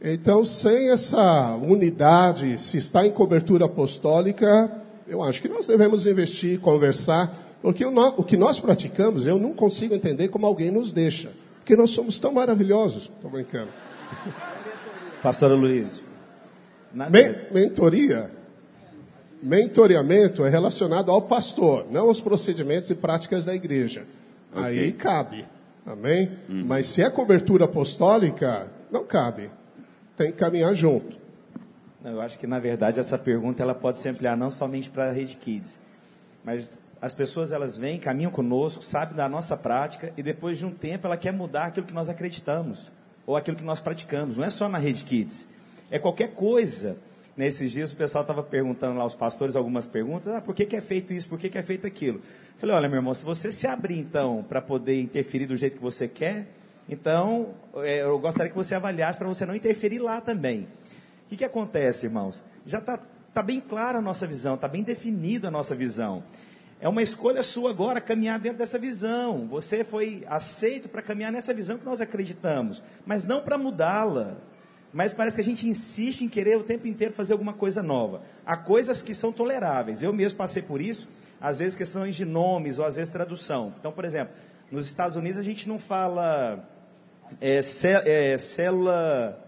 Então, sem essa unidade, se está em cobertura apostólica, eu acho que nós devemos investir, conversar, porque o, que nós praticamos, eu não consigo entender como alguém nos deixa, porque nós somos tão maravilhosos. Estou brincando. Pastor Luiz. Men mentoria. Mentoreamento é relacionado ao pastor, não aos procedimentos e práticas da igreja. Okay. Aí cabe. Amém? Uhum. Mas se é cobertura apostólica, não cabe. Tem que caminhar junto. Eu acho que, na verdade, essa pergunta ela pode se ampliar não somente para a Rede Kids, mas as pessoas elas vêm, caminham conosco, sabem da nossa prática e depois de um tempo ela quer mudar aquilo que nós acreditamos ou aquilo que nós praticamos. Não é só na Rede Kids, é qualquer coisa. Nesses dias o pessoal estava perguntando lá aos pastores algumas perguntas, ah, por que, que é feito isso, por que, que é feito aquilo? Falei, olha meu irmão, se você se abrir então para poder interferir do jeito que você quer, então é, eu gostaria que você avaliasse para você não interferir lá também. O que, que acontece, irmãos? Já está tá bem clara a nossa visão, está bem definida a nossa visão. É uma escolha sua agora caminhar dentro dessa visão. Você foi aceito para caminhar nessa visão que nós acreditamos, mas não para mudá-la. Mas parece que a gente insiste em querer o tempo inteiro fazer alguma coisa nova. Há coisas que são toleráveis. Eu mesmo passei por isso, às vezes questões de nomes ou às vezes tradução. Então, por exemplo, nos Estados Unidos a gente não fala é, é, célula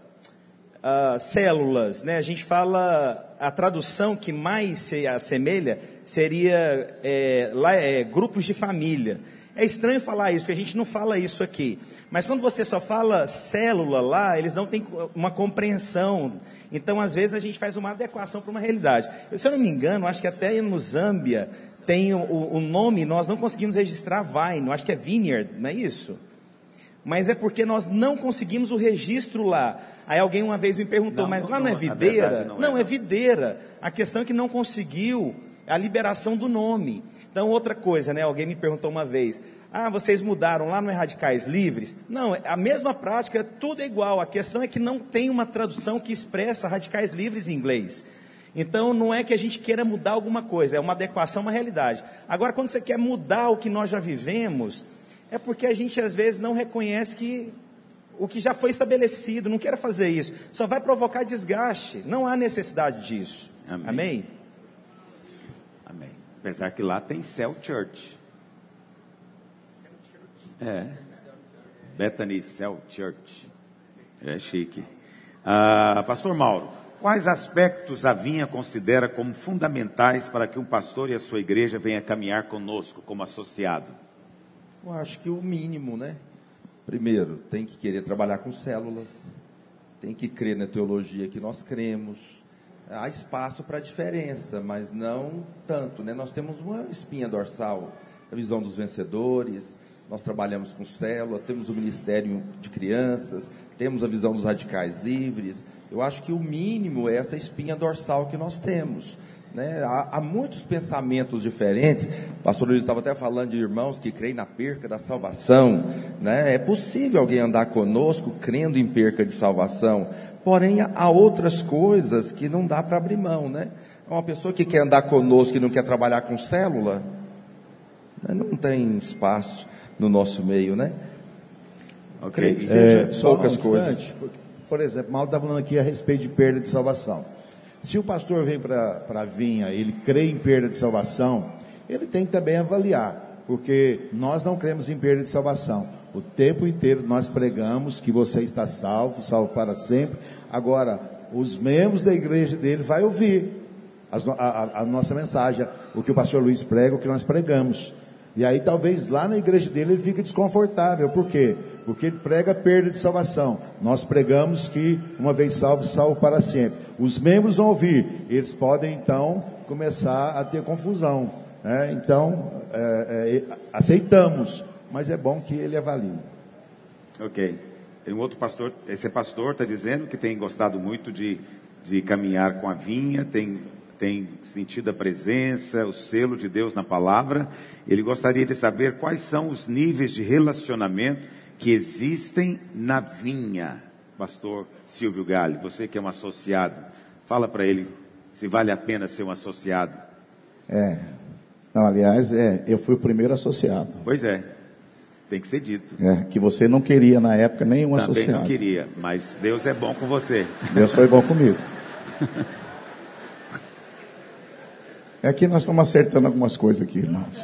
uh, células, né? A gente fala a tradução que mais se assemelha seria é, lá, é, grupos de família. É estranho falar isso, porque a gente não fala isso aqui. Mas quando você só fala célula lá, eles não têm uma compreensão. Então, às vezes, a gente faz uma adequação para uma realidade. Se eu não me engano, acho que até no Zâmbia tem o, o nome, nós não conseguimos registrar Vine, acho que é Vineyard, não é isso? Mas é porque nós não conseguimos o registro lá. Aí alguém uma vez me perguntou, não, mas lá não, é videira? Não, não é. é videira. A questão é que não conseguiu a liberação do nome. Então, outra coisa, né? Alguém me perguntou uma vez: ah, vocês mudaram lá no é Radicais Livres? Não, a mesma prática, tudo é igual. A questão é que não tem uma tradução que expressa Radicais Livres em inglês. Então, não é que a gente queira mudar alguma coisa, é uma adequação, uma realidade. Agora, quando você quer mudar o que nós já vivemos, é porque a gente às vezes não reconhece que o que já foi estabelecido, não quer fazer isso, só vai provocar desgaste, não há necessidade disso. Amém? Amém? Amém. Apesar que lá tem Cell Church. É. Bethany Cell Church. É chique. Ah, Pastor Mauro, quais aspectos a Vinha considera como fundamentais para que um pastor e a sua igreja venham caminhar conosco como associado? Eu acho que o mínimo, né? Primeiro, tem que querer trabalhar com células, tem que crer na teologia que nós cremos, há espaço para diferença, mas não tanto. Né? Nós temos uma espinha dorsal, a visão dos vencedores, nós trabalhamos com célula, temos o Ministério de Crianças, temos a visão dos radicais livres. Eu acho que o mínimo é essa espinha dorsal que nós temos. Né? Há, há, muitos pensamentos diferentes. O pastor Luiz estava até falando de irmãos que creem na perca da salvação. Né? É possível alguém andar conosco crendo em perca de salvação. Porém, há outras coisas que não dá para abrir mão. Né? Uma pessoa que quer andar conosco e não quer trabalhar com célula, né? não tem espaço no nosso meio. Né? Okay. É, poucas um coisas. Por exemplo, mal estava falando aqui a respeito de perda de salvação. Se o pastor vem para a vinha, ele crê em perda de salvação, ele tem que também avaliar, porque nós não cremos em perda de salvação. O tempo inteiro nós pregamos que você está salvo, salvo para sempre. Agora, os membros da igreja dele vai ouvir a, a, a nossa mensagem, o que o pastor Luiz prega, o que nós pregamos. E aí talvez lá na igreja dele ele fique desconfortável. Por quê? Porque ele prega perda de salvação. Nós pregamos que uma vez salvo, salvo para sempre. Os membros vão ouvir, eles podem então começar a ter confusão. Né? Então, é, é, aceitamos, mas é bom que ele avalie. Ok. Um outro pastor, esse pastor está dizendo que tem gostado muito de, de caminhar com a vinha, tem tem sentido a presença, o selo de Deus na palavra. Ele gostaria de saber quais são os níveis de relacionamento que existem na vinha. Pastor Silvio Galho, você que é um associado, fala para ele se vale a pena ser um associado. É. Não, aliás, é, eu fui o primeiro associado. Pois é. Tem que ser dito. É, que você não queria na época nenhum Também associado. Também não queria, mas Deus é bom com você. Deus foi bom comigo. É que nós estamos acertando algumas coisas aqui, irmãos.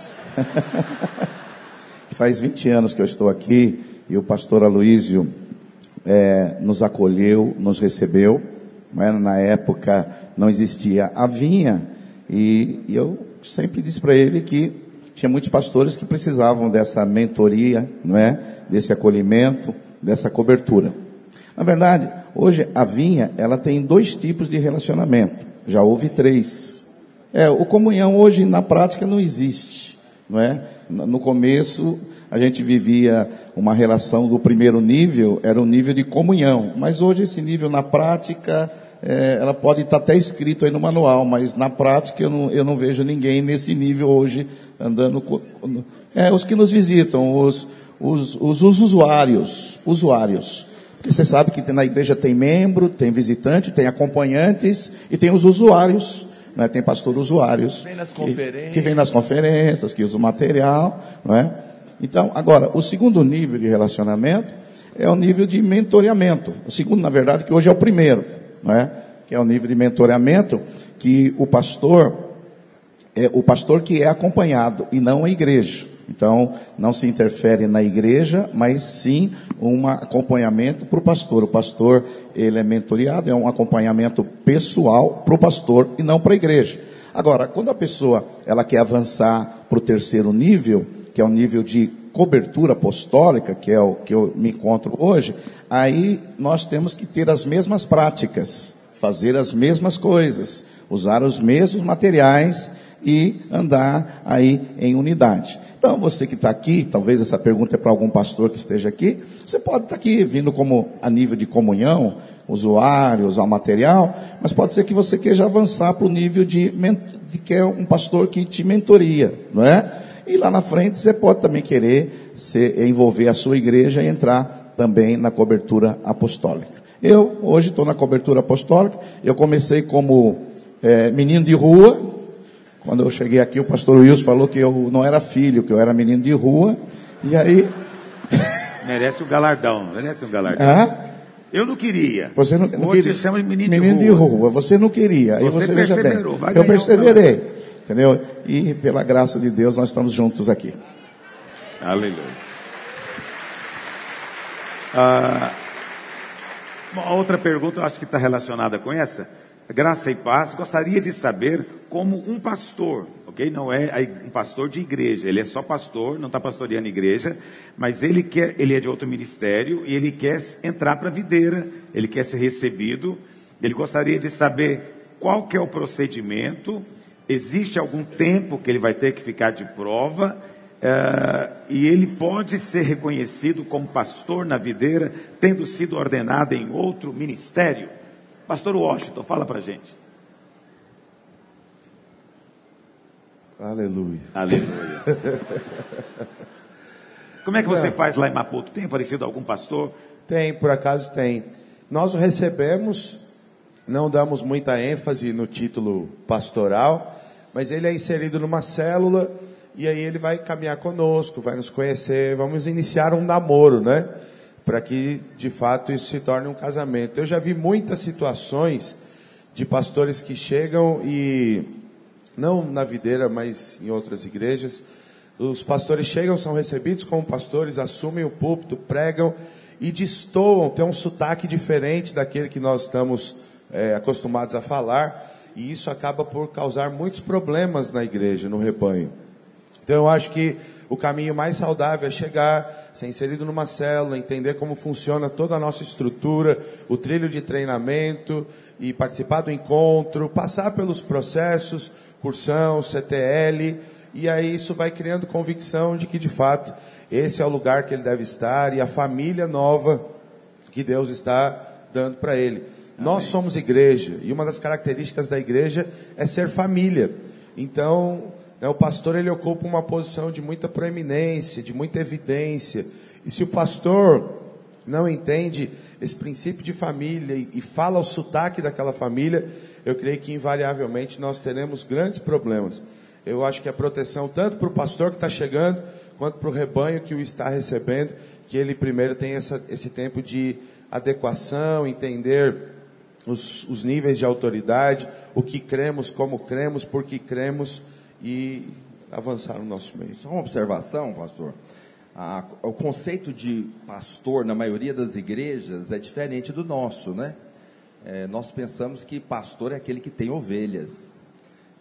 Faz 20 anos que eu estou aqui e o pastor Aloísio é, nos acolheu, nos recebeu. É? Na época não existia a vinha e, e eu sempre disse para ele que tinha muitos pastores que precisavam dessa mentoria, não é? Desse acolhimento, dessa cobertura. Na verdade, hoje a vinha ela tem dois tipos de relacionamento. Já houve três. É, o comunhão hoje na prática não existe, não é? No começo a gente vivia uma relação do primeiro nível, era o um nível de comunhão, mas hoje esse nível na prática, é, ela pode estar até escrito aí no manual, mas na prática eu não, eu não vejo ninguém nesse nível hoje andando. É, os que nos visitam, os, os, os, os usuários, usuários. Porque você sabe que na igreja tem membro, tem visitante, tem acompanhantes e tem os usuários. Né? Tem pastor usuários vem que, que vem nas conferências, que usa o material, não é? Então, agora, o segundo nível de relacionamento é o nível de mentoreamento. O segundo, na verdade, que hoje é o primeiro, não é? Que é o nível de mentoreamento que o pastor é o pastor que é acompanhado e não a igreja. Então, não se interfere na igreja, mas sim um acompanhamento para o pastor. O pastor, ele é mentoriado, é um acompanhamento pessoal para o pastor e não para a igreja. Agora, quando a pessoa ela quer avançar para o terceiro nível, que é o nível de cobertura apostólica, que é o que eu me encontro hoje, aí nós temos que ter as mesmas práticas, fazer as mesmas coisas, usar os mesmos materiais e andar aí em unidade. Então, você que está aqui, talvez essa pergunta é para algum pastor que esteja aqui, você pode estar tá aqui vindo como a nível de comunhão, usuário, usar material, mas pode ser que você queira avançar para o nível de, de que é um pastor que te mentoria, não é? E lá na frente você pode também querer se envolver a sua igreja e entrar também na cobertura apostólica. Eu hoje estou na cobertura apostólica, eu comecei como é, menino de rua, quando eu cheguei aqui, o pastor Wilson falou que eu não era filho, que eu era menino de rua. E aí. Merece um galardão, merece um galardão. Ah? Eu não queria. Você não, não queria. chama de menino, menino de, rua. de, rua. Você não queria. Você, você bem. Eu perseverei. Entendeu? E pela graça de Deus nós estamos juntos aqui. Aleluia. Ah, uma outra pergunta, eu acho que está relacionada com essa graça e paz, gostaria de saber como um pastor, ok? Não é um pastor de igreja, ele é só pastor, não está pastoreando igreja, mas ele quer, ele é de outro ministério e ele quer entrar para a videira, ele quer ser recebido. Ele gostaria de saber qual que é o procedimento, existe algum tempo que ele vai ter que ficar de prova, uh, e ele pode ser reconhecido como pastor na videira, tendo sido ordenado em outro ministério. Pastor Washington, fala para gente. Aleluia. Aleluia. Como é que você faz lá em Maputo? Tem aparecido algum pastor? Tem, por acaso tem. Nós o recebemos, não damos muita ênfase no título pastoral, mas ele é inserido numa célula e aí ele vai caminhar conosco, vai nos conhecer, vamos iniciar um namoro, né? Para que de fato isso se torne um casamento. Eu já vi muitas situações de pastores que chegam e não na videira, mas em outras igrejas, os pastores chegam, são recebidos como pastores, assumem o púlpito, pregam e destoam, tem um sotaque diferente daquele que nós estamos é, acostumados a falar, e isso acaba por causar muitos problemas na igreja, no rebanho. Então eu acho que o caminho mais saudável é chegar, ser inserido numa célula, entender como funciona toda a nossa estrutura, o trilho de treinamento e participar do encontro, passar pelos processos, cursão, CTL, e aí isso vai criando convicção de que de fato esse é o lugar que ele deve estar e a família nova que Deus está dando para ele. Nós somos igreja e uma das características da igreja é ser família. Então, né, o pastor ele ocupa uma posição de muita proeminência, de muita evidência. E se o pastor não entende esse princípio de família e, e fala o sotaque daquela família, eu creio que invariavelmente nós teremos grandes problemas. Eu acho que a proteção, tanto para o pastor que está chegando, quanto para o rebanho que o está recebendo, que ele primeiro tem essa, esse tempo de adequação, entender os, os níveis de autoridade, o que cremos, como cremos, por que cremos e avançar no nosso meio. Só uma observação, pastor. A, o conceito de pastor na maioria das igrejas é diferente do nosso, né? É, nós pensamos que pastor é aquele que tem ovelhas.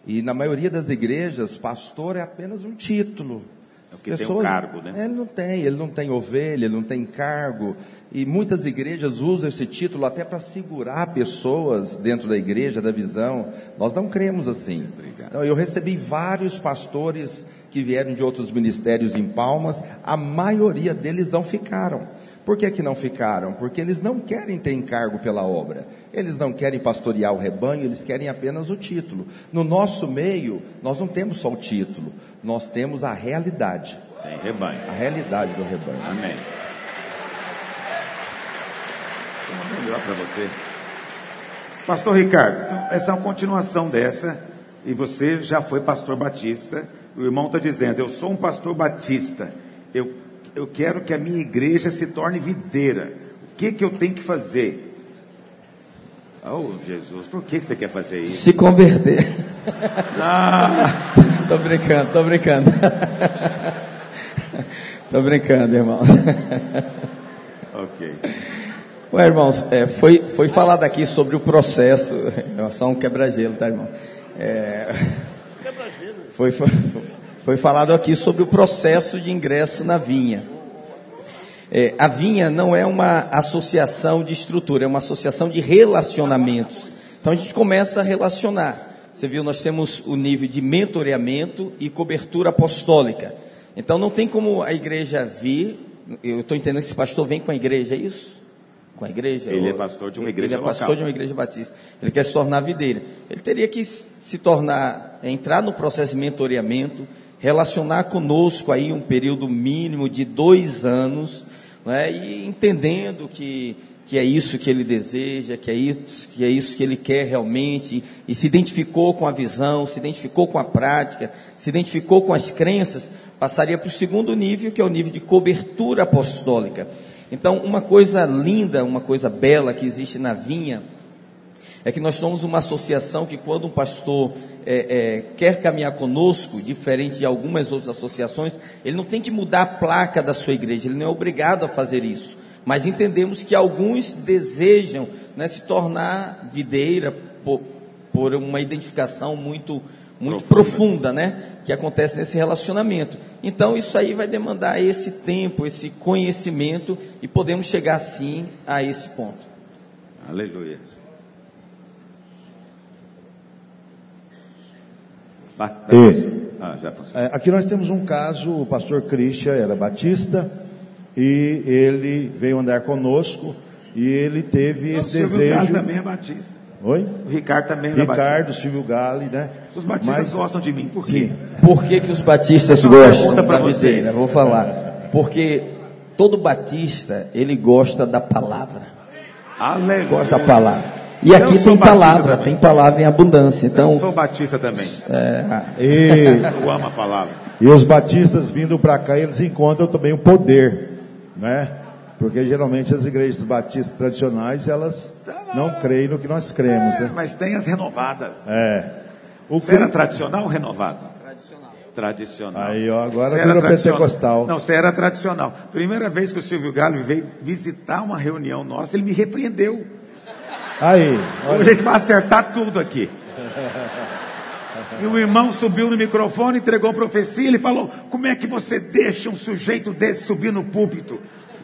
E na maioria das igrejas, pastor é apenas um título. As pessoas, tem um cargo, né? Ele não tem, ele não tem ovelha, ele não tem cargo. E muitas igrejas usam esse título até para segurar pessoas dentro da igreja, da visão. Nós não cremos assim. Então, eu recebi vários pastores que vieram de outros ministérios em Palmas, a maioria deles não ficaram. Por que, que não ficaram? Porque eles não querem ter encargo pela obra. Eles não querem pastorear o rebanho, eles querem apenas o título. No nosso meio, nós não temos só o título, nós temos a realidade. Tem rebanho. A realidade do rebanho. Amém. Uma melhor para você. Pastor Ricardo, então, essa é uma continuação dessa, e você já foi pastor batista. O irmão está dizendo: Eu sou um pastor batista. Eu eu quero que a minha igreja se torne videira. O que, que eu tenho que fazer? Oh, Jesus, por que, que você quer fazer isso? Se converter. Ah. tô brincando, tô brincando. tô brincando, irmão. ok. Ué, irmãos, é, foi, foi falado aqui sobre o processo. É só um quebra-gelo, tá, irmão? É, foi, foi, foi falado aqui sobre o processo de ingresso na vinha. É, a vinha não é uma associação de estrutura, é uma associação de relacionamentos. Então a gente começa a relacionar. Você viu, nós temos o nível de mentoreamento e cobertura apostólica. Então não tem como a igreja vir. Eu estou entendendo que esse pastor vem com a igreja, é isso? Com a igreja? Ele é pastor de uma igreja Ele é pastor local. de uma igreja batista. Ele quer se tornar videira. Ele teria que se tornar, entrar no processo de mentoreamento, relacionar conosco aí um período mínimo de dois anos, né, e entendendo que, que é isso que ele deseja, que é, isso, que é isso que ele quer realmente, e se identificou com a visão, se identificou com a prática, se identificou com as crenças, passaria para o segundo nível, que é o nível de cobertura apostólica. Então, uma coisa linda, uma coisa bela que existe na vinha, é que nós somos uma associação que quando um pastor é, é, quer caminhar conosco, diferente de algumas outras associações, ele não tem que mudar a placa da sua igreja, ele não é obrigado a fazer isso. Mas entendemos que alguns desejam né, se tornar videira por, por uma identificação muito, muito profunda, né? Que acontece nesse relacionamento. Então isso aí vai demandar esse tempo, esse conhecimento e podemos chegar sim a esse ponto. Aleluia. E, ah, é, aqui nós temos um caso, o pastor Christian era batista e ele veio andar conosco e ele teve Não, esse desejo. O também é batista. Oi? O Ricardo também é Ricardo, batista. Silvio Gale, né? Os batistas Mas, gostam de mim, por quê? Sim. Por que, que os batistas gostam da videira? Vou falar. Porque todo batista, ele gosta da palavra. Aleluia. Gosta da palavra. E aqui tem palavra, tem palavra em abundância. Então, eu sou batista também. É... E, eu amo a palavra. E os batistas vindo para cá, eles encontram também o poder, né? Porque geralmente as igrejas batistas tradicionais, elas não creem no que nós cremos, é, né? Mas tem as renovadas. É. O você era tradicional ou renovado? Tradicional. Tradicional. Aí, ó, agora virou pentecostal. Não, você era tradicional. Primeira vez que o Silvio Galo veio visitar uma reunião nossa, ele me repreendeu. Aí. Olha. A gente vai acertar tudo aqui. E o irmão subiu no microfone, entregou a profecia, ele falou: Como é que você deixa um sujeito desse subir no púlpito?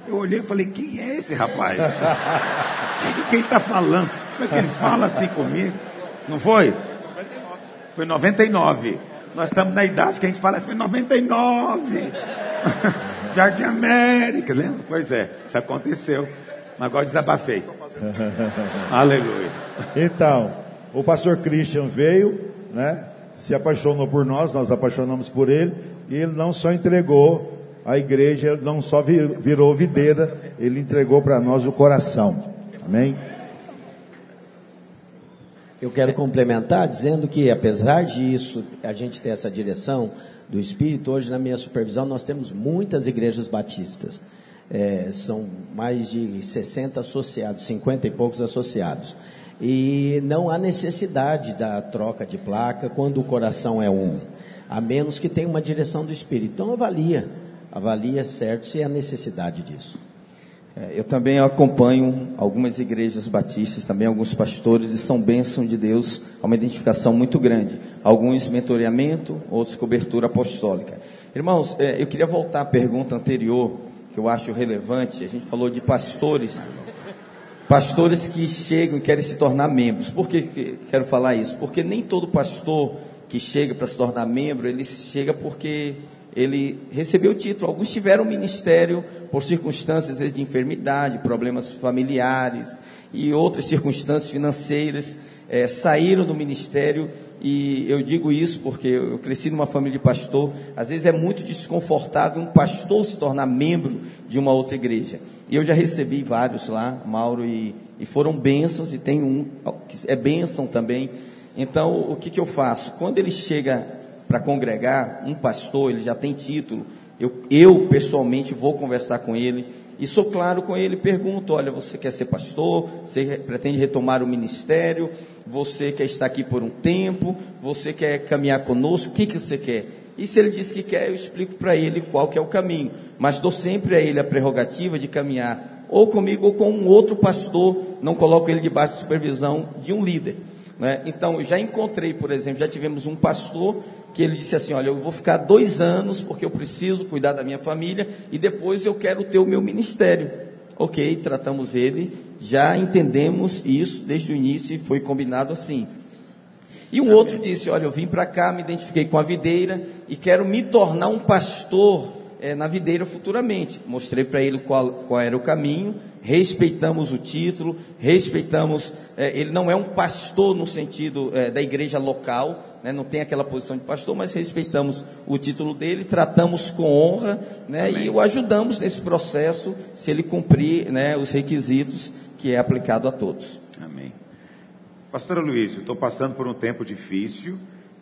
Eu olhei e falei: Quem é esse rapaz? Quem está falando? Como é que ele fala assim comigo? Não foi? Foi 99. Nós estamos na idade que a gente fala assim: Foi 99. Jardim América, lembra? Pois é, isso aconteceu. Mas agora desabafei. Aleluia. Então, o pastor Christian veio, né? Se apaixonou por nós, nós apaixonamos por ele, e ele não só entregou a igreja, não só virou videira, ele entregou para nós o coração. Amém? Eu quero complementar dizendo que, apesar disso, a gente ter essa direção do Espírito, hoje na minha supervisão nós temos muitas igrejas batistas. É, são mais de 60 associados, 50 e poucos associados. E não há necessidade da troca de placa quando o coração é um, a menos que tenha uma direção do Espírito. Então avalia, avalia certo se há necessidade disso. É, eu também acompanho algumas igrejas batistas, também alguns pastores, e são bênção de Deus, há uma identificação muito grande. Alguns mentoreamento, outros cobertura apostólica. Irmãos, é, eu queria voltar à pergunta anterior que eu acho relevante. A gente falou de pastores, pastores que chegam e querem se tornar membros. Por que quero falar isso? Porque nem todo pastor que chega para se tornar membro, ele chega porque ele recebeu o título. Alguns tiveram ministério por circunstâncias de enfermidade, problemas familiares e outras circunstâncias financeiras, é, saíram do ministério e eu digo isso porque eu cresci numa família de pastor. Às vezes é muito desconfortável um pastor se tornar membro de uma outra igreja. E eu já recebi vários lá, Mauro, e, e foram bênçãos, e tem um que é bênção também. Então, o que, que eu faço? Quando ele chega para congregar, um pastor, ele já tem título, eu, eu pessoalmente vou conversar com ele e sou claro com ele, pergunto: olha, você quer ser pastor? Você pretende retomar o ministério? Você quer estar aqui por um tempo? Você quer caminhar conosco? O que, que você quer? E se ele diz que quer, eu explico para ele qual que é o caminho. Mas dou sempre a ele a prerrogativa de caminhar ou comigo ou com um outro pastor. Não coloco ele debaixo de supervisão de um líder. Né? Então, já encontrei, por exemplo, já tivemos um pastor que ele disse assim: Olha, eu vou ficar dois anos porque eu preciso cuidar da minha família e depois eu quero ter o meu ministério. Ok, tratamos ele, já entendemos isso desde o início e foi combinado assim. E um outro disse: Olha, eu vim para cá, me identifiquei com a videira e quero me tornar um pastor é, na videira futuramente. Mostrei para ele qual, qual era o caminho, respeitamos o título, respeitamos. É, ele não é um pastor no sentido é, da igreja local, né, não tem aquela posição de pastor, mas respeitamos o título dele, tratamos com honra né, e o ajudamos nesse processo, se ele cumprir né, os requisitos que é aplicado a todos. Amém. Pastora Luiz, estou passando por um tempo difícil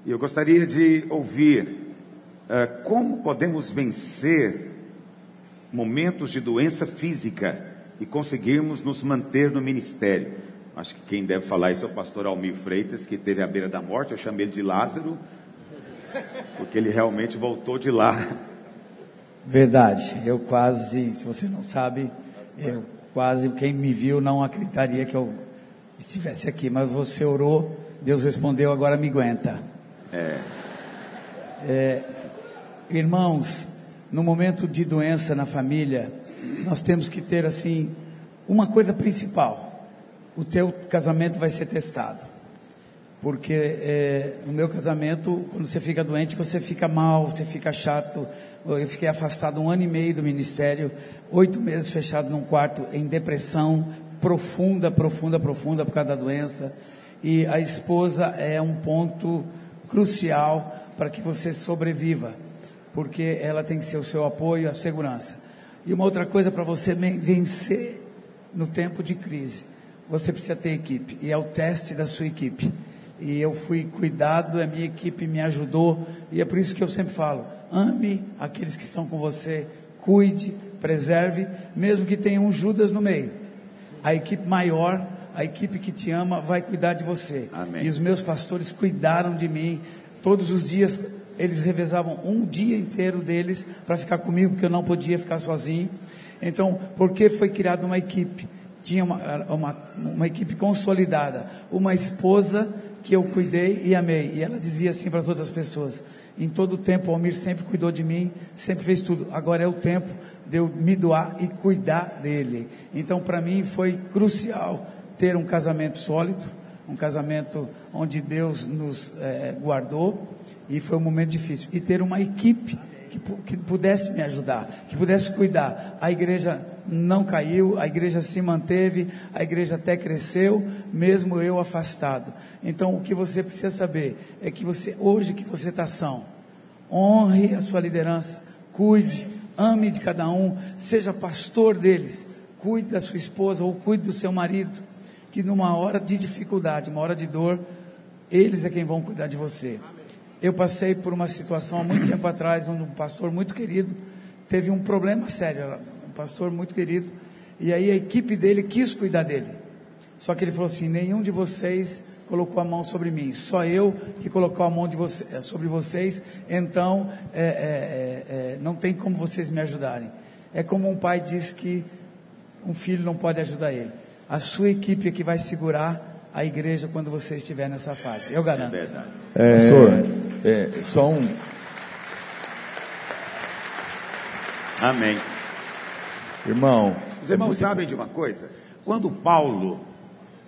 e eu gostaria de ouvir uh, como podemos vencer momentos de doença física e conseguirmos nos manter no ministério. Acho que quem deve falar isso é o pastor Almir Freitas, que teve à beira da morte. Eu chamei ele de Lázaro, porque ele realmente voltou de lá. Verdade. Eu quase, se você não sabe, eu quase, quem me viu não acreditaria que eu estivesse aqui. Mas você orou, Deus respondeu, agora me aguenta. É. é irmãos, no momento de doença na família, nós temos que ter assim uma coisa principal o teu casamento vai ser testado. porque é, no meu casamento, quando você fica doente, você fica mal, você fica chato. Eu fiquei afastado um ano e meio do ministério, oito meses fechado num quarto em depressão profunda, profunda, profunda por causa da doença. E a esposa é um ponto crucial para que você sobreviva, porque ela tem que ser o seu apoio, a segurança. E uma outra coisa para você vencer no tempo de crise, você precisa ter equipe, e é o teste da sua equipe e eu fui cuidado, a minha equipe me ajudou, e é por isso que eu sempre falo: ame aqueles que estão com você, cuide, preserve, mesmo que tenha um Judas no meio. A equipe maior, a equipe que te ama, vai cuidar de você. Amém. E os meus pastores cuidaram de mim. Todos os dias eles revezavam um dia inteiro deles para ficar comigo, porque eu não podia ficar sozinho. Então, porque foi criada uma equipe? Tinha uma, uma, uma equipe consolidada, uma esposa que eu cuidei e amei. E ela dizia assim para as outras pessoas: em todo o tempo, o Almir sempre cuidou de mim, sempre fez tudo. Agora é o tempo de eu me doar e cuidar dele. Então, para mim, foi crucial ter um casamento sólido, um casamento onde Deus nos é, guardou. E foi um momento difícil. E ter uma equipe que, pudesse me ajudar, que pudesse cuidar. A igreja não caiu, a igreja se manteve, a igreja até cresceu, mesmo eu afastado. Então, o que você precisa saber é que você, hoje que você está são, honre a sua liderança, cuide, ame de cada um, seja pastor deles, cuide da sua esposa ou cuide do seu marido, que numa hora de dificuldade, uma hora de dor, eles é quem vão cuidar de você. Eu passei por uma situação há muito tempo atrás, onde um pastor muito querido teve um problema sério um pastor muito querido, e aí a equipe dele quis cuidar dele. Só que ele falou assim: nenhum de vocês colocou a mão sobre mim, só eu que colocou a mão você, eh, sobre vocês, então é, é, é, não tem como vocês me ajudarem. É como um pai diz que um filho não pode ajudar ele. A sua equipe é que vai segurar a igreja quando você estiver nessa fase. Eu garanto. É verdade. É, Pastor, é, só um. Amém. Irmão. Os irmãos é muito... sabem de uma coisa? Quando Paulo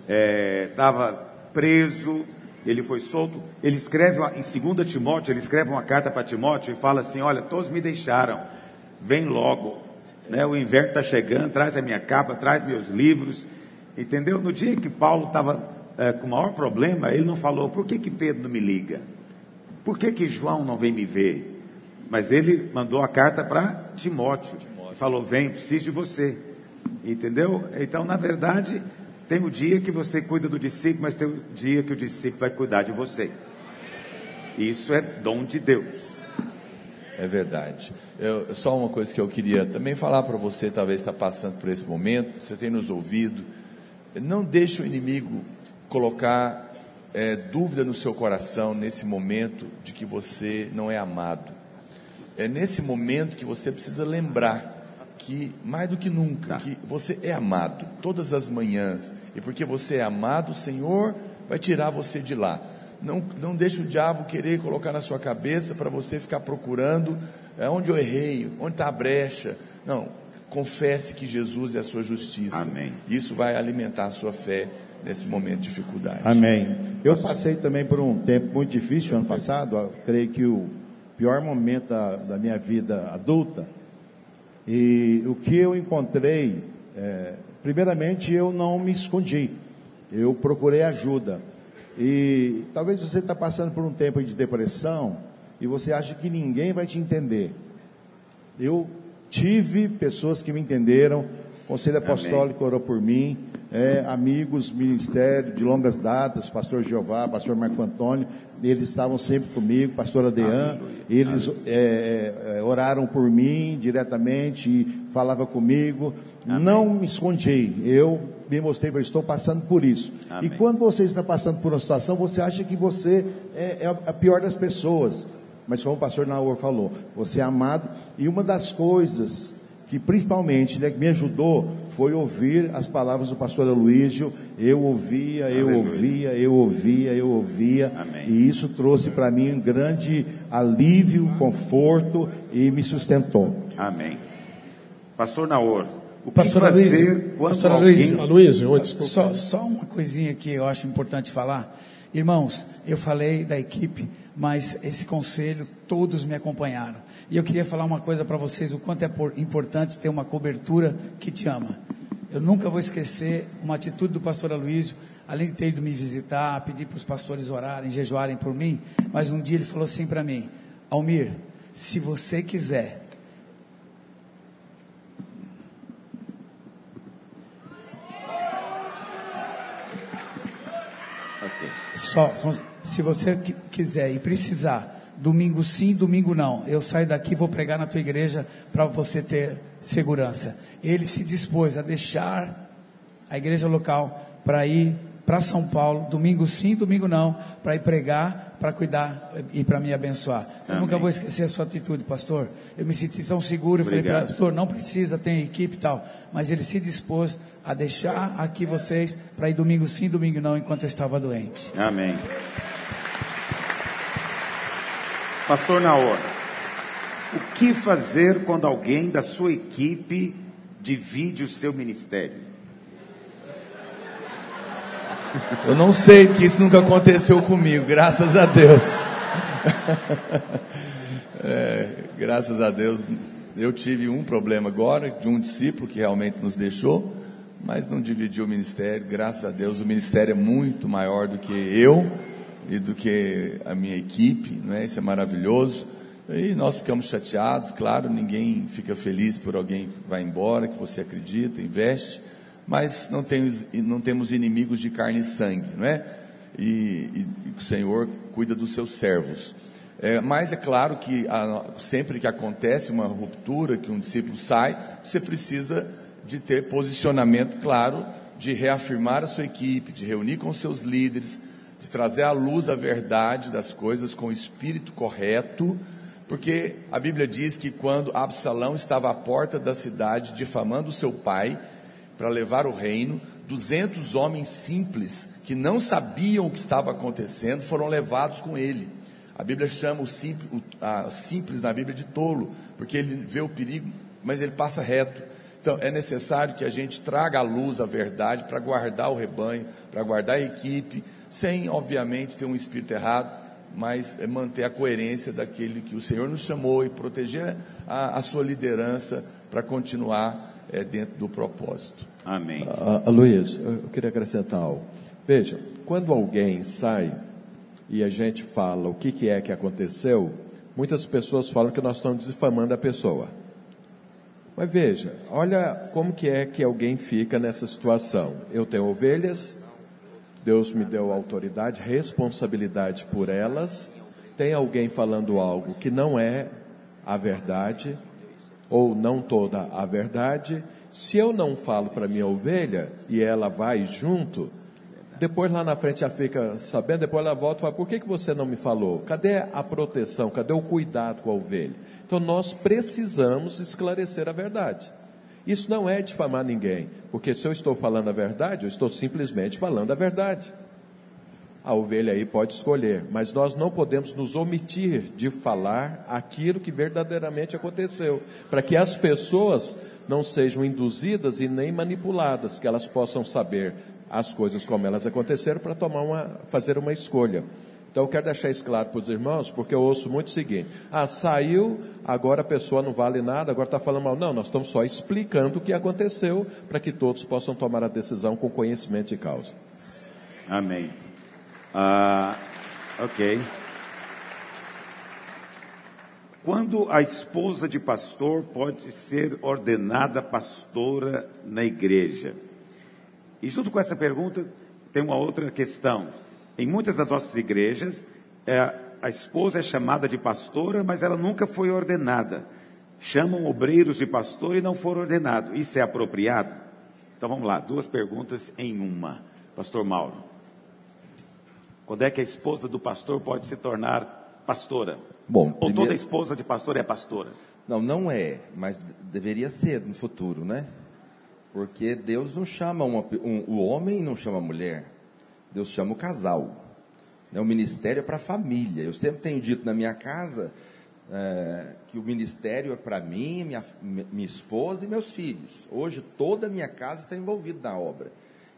estava é, preso, ele foi solto, ele escreve em 2 Timóteo, ele escreve uma carta para Timóteo e fala assim: Olha, todos me deixaram, vem logo, né? o inverno está chegando, traz a minha capa, traz meus livros. Entendeu? No dia que Paulo estava é, com o maior problema, ele não falou: Por que, que Pedro não me liga? Por que, que João não vem me ver? Mas ele mandou a carta para Timóteo e falou: Vem, preciso de você. Entendeu? Então, na verdade, tem o dia que você cuida do discípulo, mas tem o dia que o discípulo vai cuidar de você. Isso é dom de Deus. É verdade. Eu, só uma coisa que eu queria também falar para você, talvez está passando por esse momento, você tem nos ouvido. Não deixe o inimigo colocar é, dúvida no seu coração nesse momento de que você não é amado. É nesse momento que você precisa lembrar que, mais do que nunca, tá. que você é amado todas as manhãs. E porque você é amado, o Senhor vai tirar você de lá. Não, não deixe o diabo querer colocar na sua cabeça para você ficar procurando é, onde eu errei, onde está a brecha. Não, confesse que Jesus é a sua justiça. Amém. Isso vai alimentar a sua fé nesse momento de dificuldade. Amém. Eu passei também por um tempo muito difícil ano passado. Eu creio que o pior momento da, da minha vida adulta e o que eu encontrei, é, primeiramente eu não me escondi, eu procurei ajuda. E talvez você está passando por um tempo de depressão e você acha que ninguém vai te entender. Eu tive pessoas que me entenderam, Conselho Apostólico Amém. orou por mim, é, amigos, ministério de longas datas, pastor Jeová, pastor Marco Antônio, eles estavam sempre comigo, pastor Adean, eles é, é, oraram por mim diretamente e falavam comigo, Amém. não me escondi, eu me mostrei, eu estou passando por isso. Amém. E quando você está passando por uma situação, você acha que você é, é a pior das pessoas, mas como o pastor Naor falou, você é amado, e uma das coisas que principalmente né, me ajudou foi ouvir as palavras do pastor Aloísio. Eu ouvia, eu Aleluia. ouvia, eu ouvia, eu ouvia. Amém. E isso trouxe para mim um grande alívio, conforto e me sustentou. Amém. Pastor Naor, o que pastor Aloysio, pastor alguém... Aloysio, só, só uma coisinha que eu acho importante falar, Irmãos, eu falei da equipe, mas esse conselho todos me acompanharam. E eu queria falar uma coisa para vocês: o quanto é importante ter uma cobertura que te ama. Eu nunca vou esquecer uma atitude do pastor Aloysio, além de ter ido me visitar, pedir para os pastores orarem, jejuarem por mim, mas um dia ele falou assim para mim: Almir, se você quiser. Só, só, se você quiser e precisar, domingo sim, domingo não, eu saio daqui e vou pregar na tua igreja para você ter segurança. Ele se dispôs a deixar a igreja local para ir para São Paulo, domingo sim, domingo não, para ir pregar, para cuidar e para me abençoar. Eu nunca vou esquecer a sua atitude, pastor. Eu me senti tão seguro, eu falei, pastor, não precisa, tem equipe e tal. Mas ele se dispôs a deixar aqui vocês para ir domingo sim, domingo não, enquanto eu estava doente. Amém. Pastor Naor, o que fazer quando alguém da sua equipe divide o seu ministério? Eu não sei, porque isso nunca aconteceu comigo, graças a Deus. É, graças a Deus, eu tive um problema agora, de um discípulo que realmente nos deixou, mas não dividiu o ministério, graças a Deus, o ministério é muito maior do que eu e do que a minha equipe, não é? Isso é maravilhoso. E nós ficamos chateados, claro, ninguém fica feliz por alguém que vai embora, que você acredita, investe mas não temos, não temos inimigos de carne e sangue, não é? E, e o Senhor cuida dos seus servos. É, mas é claro que a, sempre que acontece uma ruptura, que um discípulo sai, você precisa de ter posicionamento claro, de reafirmar a sua equipe, de reunir com seus líderes, de trazer à luz a verdade das coisas com o espírito correto, porque a Bíblia diz que quando Absalão estava à porta da cidade difamando seu pai, para levar o reino. 200 homens simples que não sabiam o que estava acontecendo foram levados com ele. A Bíblia chama o simples, o, simples na Bíblia de tolo, porque ele vê o perigo, mas ele passa reto. Então é necessário que a gente traga à luz a verdade para guardar o rebanho, para guardar a equipe, sem obviamente ter um espírito errado, mas é manter a coerência daquele que o Senhor nos chamou e proteger a, a sua liderança para continuar é, dentro do propósito. Amém. Ah, Luiz, eu queria acrescentar algo. Veja, quando alguém sai e a gente fala o que, que é que aconteceu, muitas pessoas falam que nós estamos difamando a pessoa. Mas veja, olha como que é que alguém fica nessa situação. Eu tenho ovelhas, Deus me deu autoridade, responsabilidade por elas. Tem alguém falando algo que não é a verdade, ou não toda a verdade, se eu não falo para minha ovelha e ela vai junto, depois lá na frente ela fica sabendo, depois ela volta e fala: por que, que você não me falou? Cadê a proteção? Cadê o cuidado com a ovelha? Então nós precisamos esclarecer a verdade. Isso não é difamar ninguém, porque se eu estou falando a verdade, eu estou simplesmente falando a verdade a ovelha aí pode escolher, mas nós não podemos nos omitir de falar aquilo que verdadeiramente aconteceu, para que as pessoas não sejam induzidas e nem manipuladas, que elas possam saber as coisas como elas aconteceram para tomar uma, fazer uma escolha. Então eu quero deixar isso claro para os irmãos, porque eu ouço muito o seguinte: ah, saiu, agora a pessoa não vale nada, agora está falando mal. Não, nós estamos só explicando o que aconteceu para que todos possam tomar a decisão com conhecimento de causa. Amém. Ah, ok. Quando a esposa de pastor pode ser ordenada pastora na igreja? E junto com essa pergunta, tem uma outra questão. Em muitas das nossas igrejas, é, a esposa é chamada de pastora, mas ela nunca foi ordenada. Chamam obreiros de pastor e não foram ordenados. Isso é apropriado? Então vamos lá, duas perguntas em uma. Pastor Mauro. Quando é que a esposa do pastor pode se tornar pastora? Bom, Ou primeiro... toda esposa de pastor é pastora? Não, não é, mas deveria ser no futuro, né? Porque Deus não chama uma, um, o homem não chama a mulher, Deus chama o casal. Né? O ministério é para a família. Eu sempre tenho dito na minha casa é, que o ministério é para mim, minha, minha esposa e meus filhos. Hoje toda a minha casa está envolvida na obra.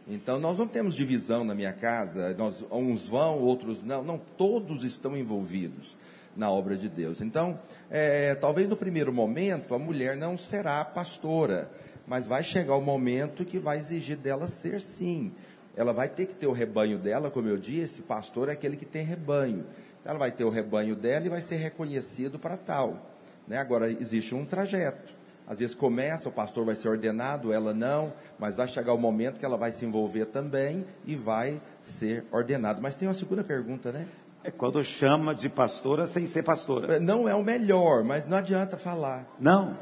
Então nós não temos divisão na minha casa, nós, uns vão, outros não, não, todos estão envolvidos na obra de Deus. Então, é, talvez no primeiro momento a mulher não será pastora, mas vai chegar o momento que vai exigir dela ser sim. Ela vai ter que ter o rebanho dela, como eu disse, pastor é aquele que tem rebanho. Ela vai ter o rebanho dela e vai ser reconhecido para tal. Né? Agora, existe um trajeto. Às vezes começa, o pastor vai ser ordenado, ela não, mas vai chegar o momento que ela vai se envolver também e vai ser ordenado. Mas tem uma segunda pergunta, né? É quando chama de pastora sem ser pastora. Não é o melhor, mas não adianta falar. Não. não.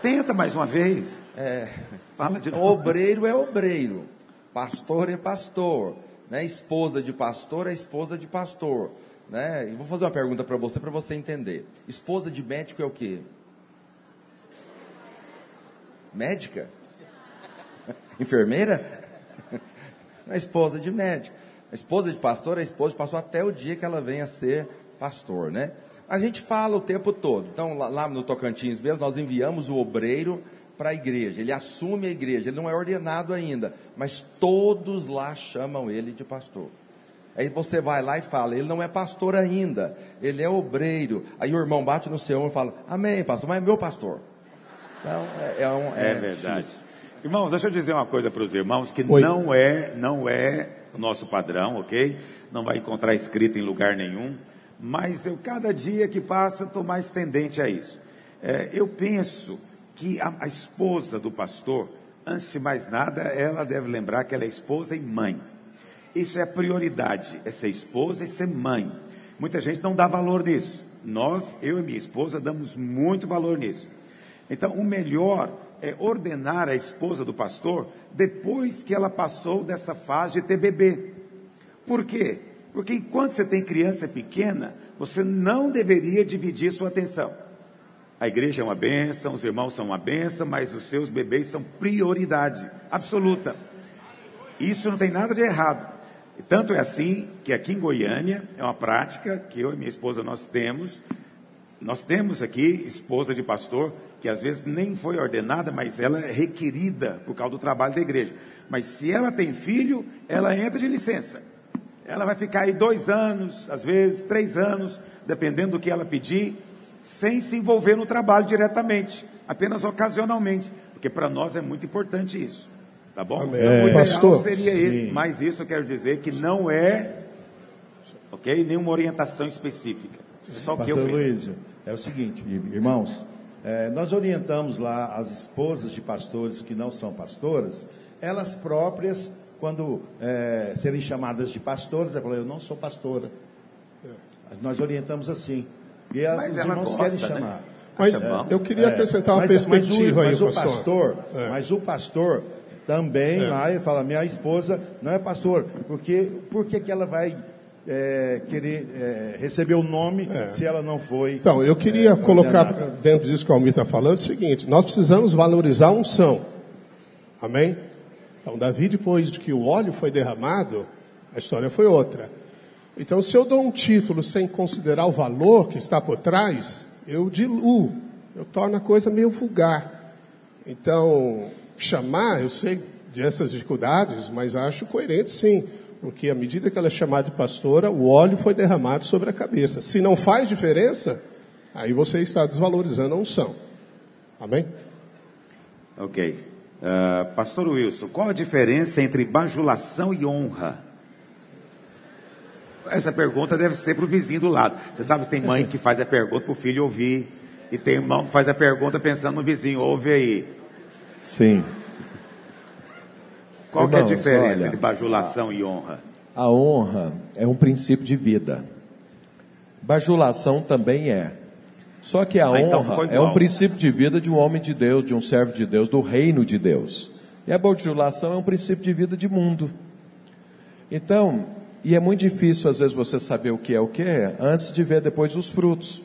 Tenta mais uma vez. É. Fala de novo. Obreiro é obreiro. Pastor é pastor. Né? Esposa de pastor é esposa de pastor. Né? Vou fazer uma pergunta para você, para você entender. Esposa de médico é o quê? Médica? Enfermeira? A esposa de médico. A esposa de pastor é a esposa de pastor até o dia que ela venha a ser pastor, né? A gente fala o tempo todo. Então, lá, lá no Tocantins mesmo, nós enviamos o obreiro para a igreja. Ele assume a igreja, ele não é ordenado ainda, mas todos lá chamam ele de pastor. Aí você vai lá e fala, ele não é pastor ainda, ele é obreiro. Aí o irmão bate no seu ombro e fala, amém, pastor, mas é meu pastor. Então, é, é, um, é, é verdade. Difícil. Irmãos, deixa eu dizer uma coisa para os irmãos que Oi. não é, não é o nosso padrão, ok? Não vai encontrar escrito em lugar nenhum, mas eu, cada dia que passa, estou mais tendente a isso. É, eu penso que a, a esposa do pastor, antes de mais nada, ela deve lembrar que ela é esposa e mãe. Isso é prioridade, é ser esposa e ser mãe. Muita gente não dá valor nisso. Nós, eu e minha esposa, damos muito valor nisso. Então, o melhor é, ordenar a esposa do pastor depois que ela passou dessa fase de ter bebê. Por quê? Porque enquanto você tem criança pequena, você não deveria dividir sua atenção. A igreja é uma benção, os irmãos são uma benção, mas os seus bebês são prioridade absoluta. Isso não tem nada de errado. E tanto é assim que aqui em Goiânia é uma prática que eu e minha esposa nós temos. Nós temos aqui esposa de pastor que às vezes nem foi ordenada, mas ela é requerida por causa do trabalho da igreja. Mas se ela tem filho, ela entra de licença. Ela vai ficar aí dois anos, às vezes três anos, dependendo do que ela pedir, sem se envolver no trabalho diretamente, apenas ocasionalmente, porque para nós é muito importante isso. Tá bom? Amém. É, o pastor, seria sim. esse, mas isso eu quero dizer que não é, ok? Nenhuma orientação específica. É só o que eu. Luiz, é o seguinte, irmãos, é, nós orientamos lá as esposas de pastores que não são pastoras, elas próprias, quando é, serem chamadas de pastoras, ela fala, eu não sou pastora. Nós orientamos assim. E a, os irmãos gosta, querem né? chamar. Mas é, eu queria acrescentar uma mas, perspectiva mas o, mas aí, o pastor. É. Mas o pastor também é. lá ele fala, minha esposa não é pastor, porque por que, que ela vai é, querer é, receber o nome é. se ela não foi. Então, eu queria é, colocar dentro disso que o Almir está falando o seguinte: nós precisamos valorizar a unção. Amém? Então, Davi, depois de que o óleo foi derramado, a história foi outra. Então, se eu dou um título sem considerar o valor que está por trás, eu diluo, eu torno a coisa meio vulgar. Então, chamar, eu sei dessas dificuldades, mas acho coerente sim porque à medida que ela é chamada de pastora, o óleo foi derramado sobre a cabeça. Se não faz diferença, aí você está desvalorizando a unção. Amém? Ok. Uh, Pastor Wilson, qual a diferença entre bajulação e honra? Essa pergunta deve ser para o vizinho do lado. Você sabe que tem mãe que faz a pergunta para o filho ouvir, e tem irmão que faz a pergunta pensando no vizinho, ouve aí. Sim. Qual Irmãos, é a diferença olha, entre bajulação e honra? A honra é um princípio de vida. Bajulação também é. Só que a ah, então honra então é um princípio de vida de um homem de Deus, de um servo de Deus, do reino de Deus. E a bajulação é um princípio de vida de mundo. Então, e é muito difícil às vezes você saber o que é o que é antes de ver depois os frutos.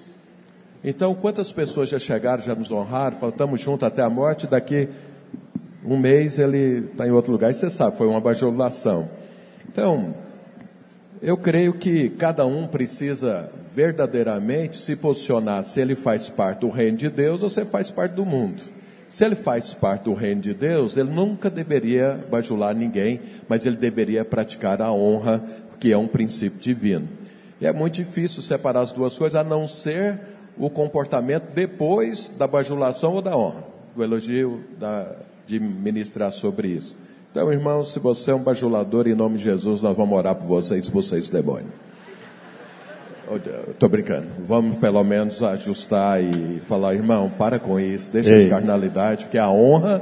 Então, quantas pessoas já chegaram, já nos honraram, falaram, estamos juntos até a morte, daqui um mês ele está em outro lugar, e você sabe, foi uma bajulação. Então, eu creio que cada um precisa verdadeiramente se posicionar se ele faz parte do reino de Deus ou se faz parte do mundo. Se ele faz parte do reino de Deus, ele nunca deveria bajular ninguém, mas ele deveria praticar a honra, que é um princípio divino. E é muito difícil separar as duas coisas, a não ser o comportamento depois da bajulação ou da honra. O elogio da, de ministrar sobre isso. Então, irmãos, se você é um bajulador, em nome de Jesus, nós vamos orar por vocês, expulsar demônio. Estou brincando. Vamos pelo menos ajustar e falar, irmão, para com isso, deixa Ei. de carnalidade, porque a honra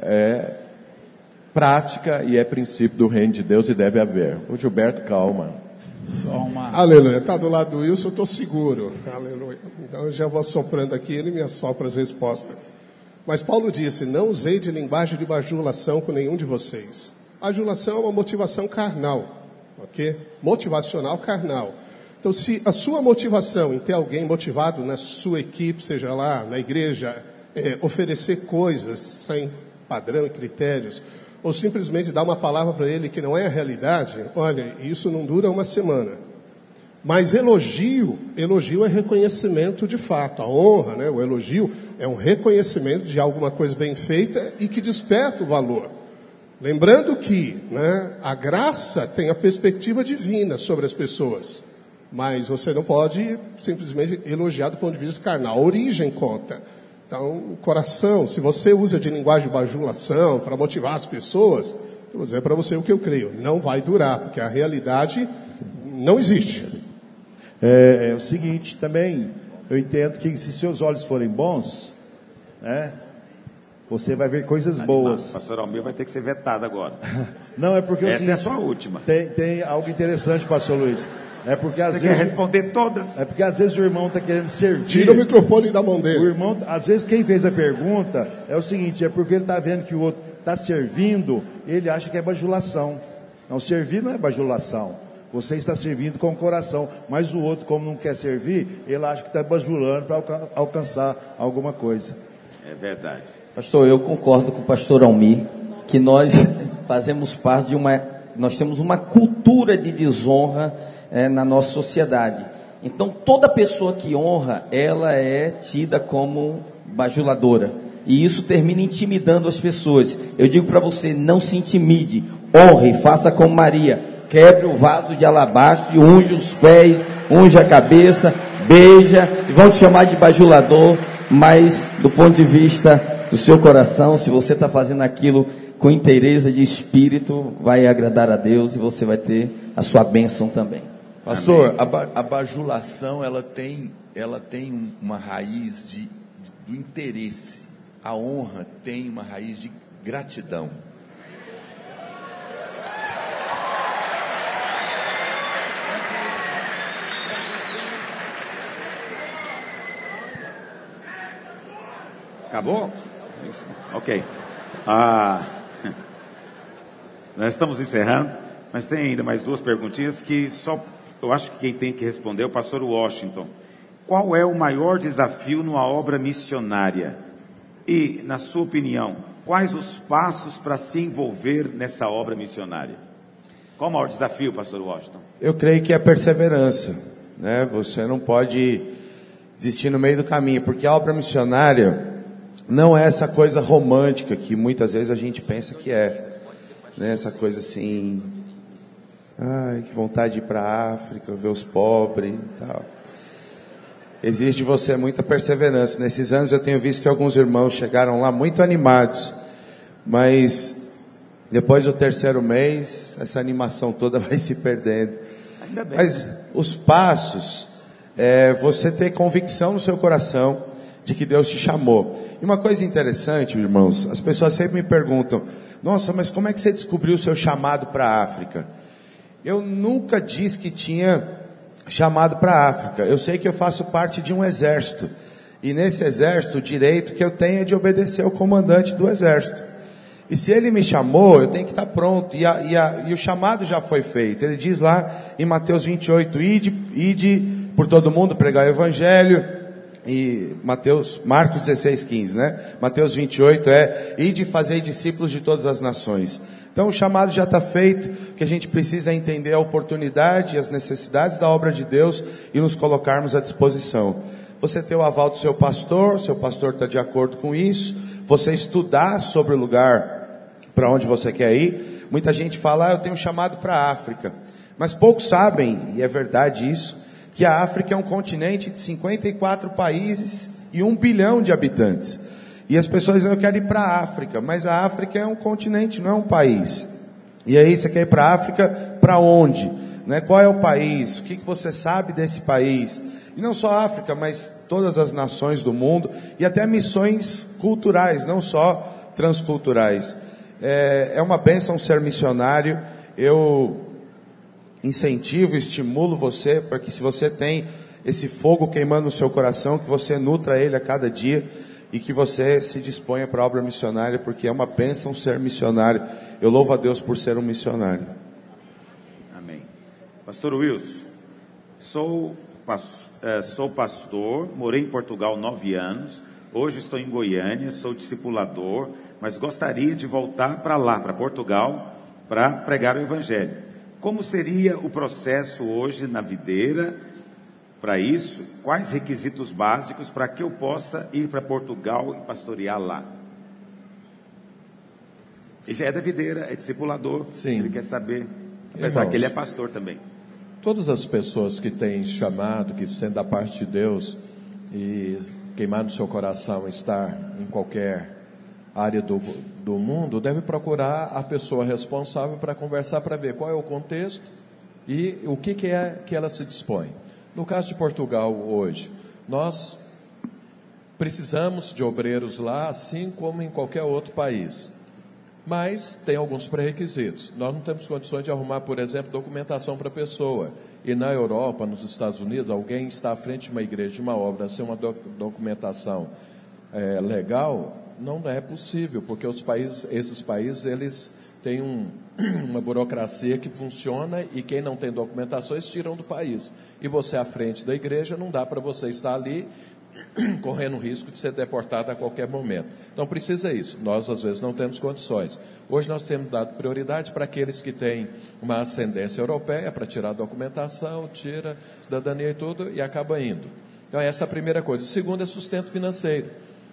é prática e é princípio do reino de Deus e deve haver. O Gilberto, calma. Só uma... Aleluia. Está do lado do Wilson, eu estou seguro. Aleluia. Então eu já vou soprando aqui, ele me assopra as respostas. Mas Paulo disse: Não usei de linguagem de bajulação com nenhum de vocês. Bajulação é uma motivação carnal, ok? Motivacional carnal. Então, se a sua motivação em ter alguém motivado na sua equipe, seja lá na igreja, é, oferecer coisas sem padrão e critérios, ou simplesmente dar uma palavra para ele que não é a realidade, olha, isso não dura uma semana. Mas elogio, elogio é reconhecimento de fato. A honra, né, o elogio, é um reconhecimento de alguma coisa bem feita e que desperta o valor. Lembrando que né, a graça tem a perspectiva divina sobre as pessoas. Mas você não pode simplesmente elogiar do ponto de vista carnal. A origem conta. Então, o coração, se você usa de linguagem de bajulação para motivar as pessoas, eu vou dizer para você o que eu creio. Não vai durar, porque a realidade não existe. É, é o seguinte, também, eu entendo que se seus olhos forem bons, né, você vai ver coisas boas. Pastor Almir vai ter que ser vetado agora. Não, é porque... Essa é a sua última. Tem, tem algo interessante, pastor Luiz. É porque às Você vezes. quer responder todas? É porque às vezes o irmão está querendo servir. Tira o microfone da mão dele. O irmão, às vezes quem fez a pergunta é o seguinte: é porque ele está vendo que o outro está servindo, ele acha que é bajulação. Não, servir não é bajulação. Você está servindo com o coração, mas o outro, como não quer servir, ele acha que está bajulando para alcançar alguma coisa. É verdade. Pastor, eu concordo com o pastor Almir que nós fazemos parte de uma, nós temos uma cultura de desonra é, na nossa sociedade. Então, toda pessoa que honra, ela é tida como bajuladora. E isso termina intimidando as pessoas. Eu digo para você, não se intimide, honre, faça como Maria. Quebre o vaso de alabastro e unge os pés, unge a cabeça, beija, vão te chamar de bajulador, mas do ponto de vista do seu coração, se você está fazendo aquilo com inteireza de espírito, vai agradar a Deus e você vai ter a sua bênção também. Pastor, a, a bajulação ela tem, ela tem uma raiz de, de, do interesse. A honra tem uma raiz de gratidão. Acabou? Isso. Ok. Ah, nós estamos encerrando, mas tem ainda mais duas perguntinhas que só eu acho que quem tem que responder é o pastor Washington. Qual é o maior desafio numa obra missionária? E, na sua opinião, quais os passos para se envolver nessa obra missionária? Qual o maior desafio, pastor Washington? Eu creio que é perseverança. Né? Você não pode desistir no meio do caminho, porque a obra missionária não é essa coisa romântica que muitas vezes a gente pensa que é. Né? Essa coisa assim, Ai, que vontade de ir para a África, ver os pobres e tal. Existe de você muita perseverança. Nesses anos eu tenho visto que alguns irmãos chegaram lá muito animados, mas depois do terceiro mês, essa animação toda vai se perdendo. Mas os passos, é você ter convicção no seu coração de que Deus te chamou. E uma coisa interessante, irmãos, as pessoas sempre me perguntam: nossa, mas como é que você descobriu o seu chamado para a África? Eu nunca disse que tinha chamado para a África. Eu sei que eu faço parte de um exército. E nesse exército, o direito que eu tenho é de obedecer ao comandante do exército. E se ele me chamou, eu tenho que estar pronto. E, a, e, a, e o chamado já foi feito. Ele diz lá em Mateus 28, ide, ide por todo mundo pregar o evangelho. E Mateus, Marcos 16, 15, né? Mateus 28 é, ide fazei discípulos de todas as nações. Então o chamado já está feito, o que a gente precisa entender a oportunidade e as necessidades da obra de Deus e nos colocarmos à disposição. você ter o aval do seu pastor, seu pastor está de acordo com isso, você estudar sobre o lugar para onde você quer ir. Muita gente fala, ah, eu tenho um chamado para a África. Mas poucos sabem, e é verdade isso, que a África é um continente de 54 países e um bilhão de habitantes. E as pessoas dizem, eu quero ir para a África, mas a África é um continente, não é um país. E aí você quer ir para a África, para onde? Né? Qual é o país? O que, você sabe desse país? E não só a África, mas todas as nações do mundo e até missões culturais, não só transculturais. É, é uma bênção ser missionário. Eu incentivo, estimulo você para que se você tem esse fogo queimando no seu coração, que você nutra ele a cada dia e que você se disponha para a obra missionária, porque é uma bênção ser missionário. Eu louvo a Deus por ser um missionário. Amém. Pastor Wilson, sou, é, sou pastor, morei em Portugal nove anos, hoje estou em Goiânia, sou discipulador, mas gostaria de voltar para lá, para Portugal, para pregar o Evangelho. Como seria o processo hoje na videira? Para isso, quais requisitos básicos para que eu possa ir para Portugal e pastorear lá? Ele já é da videira, é discipulador. Sim. Ele quer saber. Apesar Irmãos, que ele é pastor também. Todas as pessoas que têm chamado, que sendo da parte de Deus e queimar no seu coração estar em qualquer área do, do mundo, deve procurar a pessoa responsável para conversar para ver qual é o contexto e o que, que é que ela se dispõe. No caso de Portugal hoje, nós precisamos de obreiros lá, assim como em qualquer outro país. Mas tem alguns pré-requisitos. Nós não temos condições de arrumar, por exemplo, documentação para a pessoa. E na Europa, nos Estados Unidos, alguém está à frente de uma igreja, de uma obra, sem uma documentação é, legal, não é possível, porque os países, esses países, eles têm um, uma burocracia que funciona e quem não tem documentações tiram do país. E você à frente da igreja, não dá para você estar ali correndo risco de ser deportado a qualquer momento. Então precisa isso. Nós às vezes não temos condições. Hoje nós temos dado prioridade para aqueles que têm uma ascendência europeia para tirar a documentação, tira cidadania e tudo e acaba indo. Então essa é a primeira coisa. Segundo é sustento financeiro.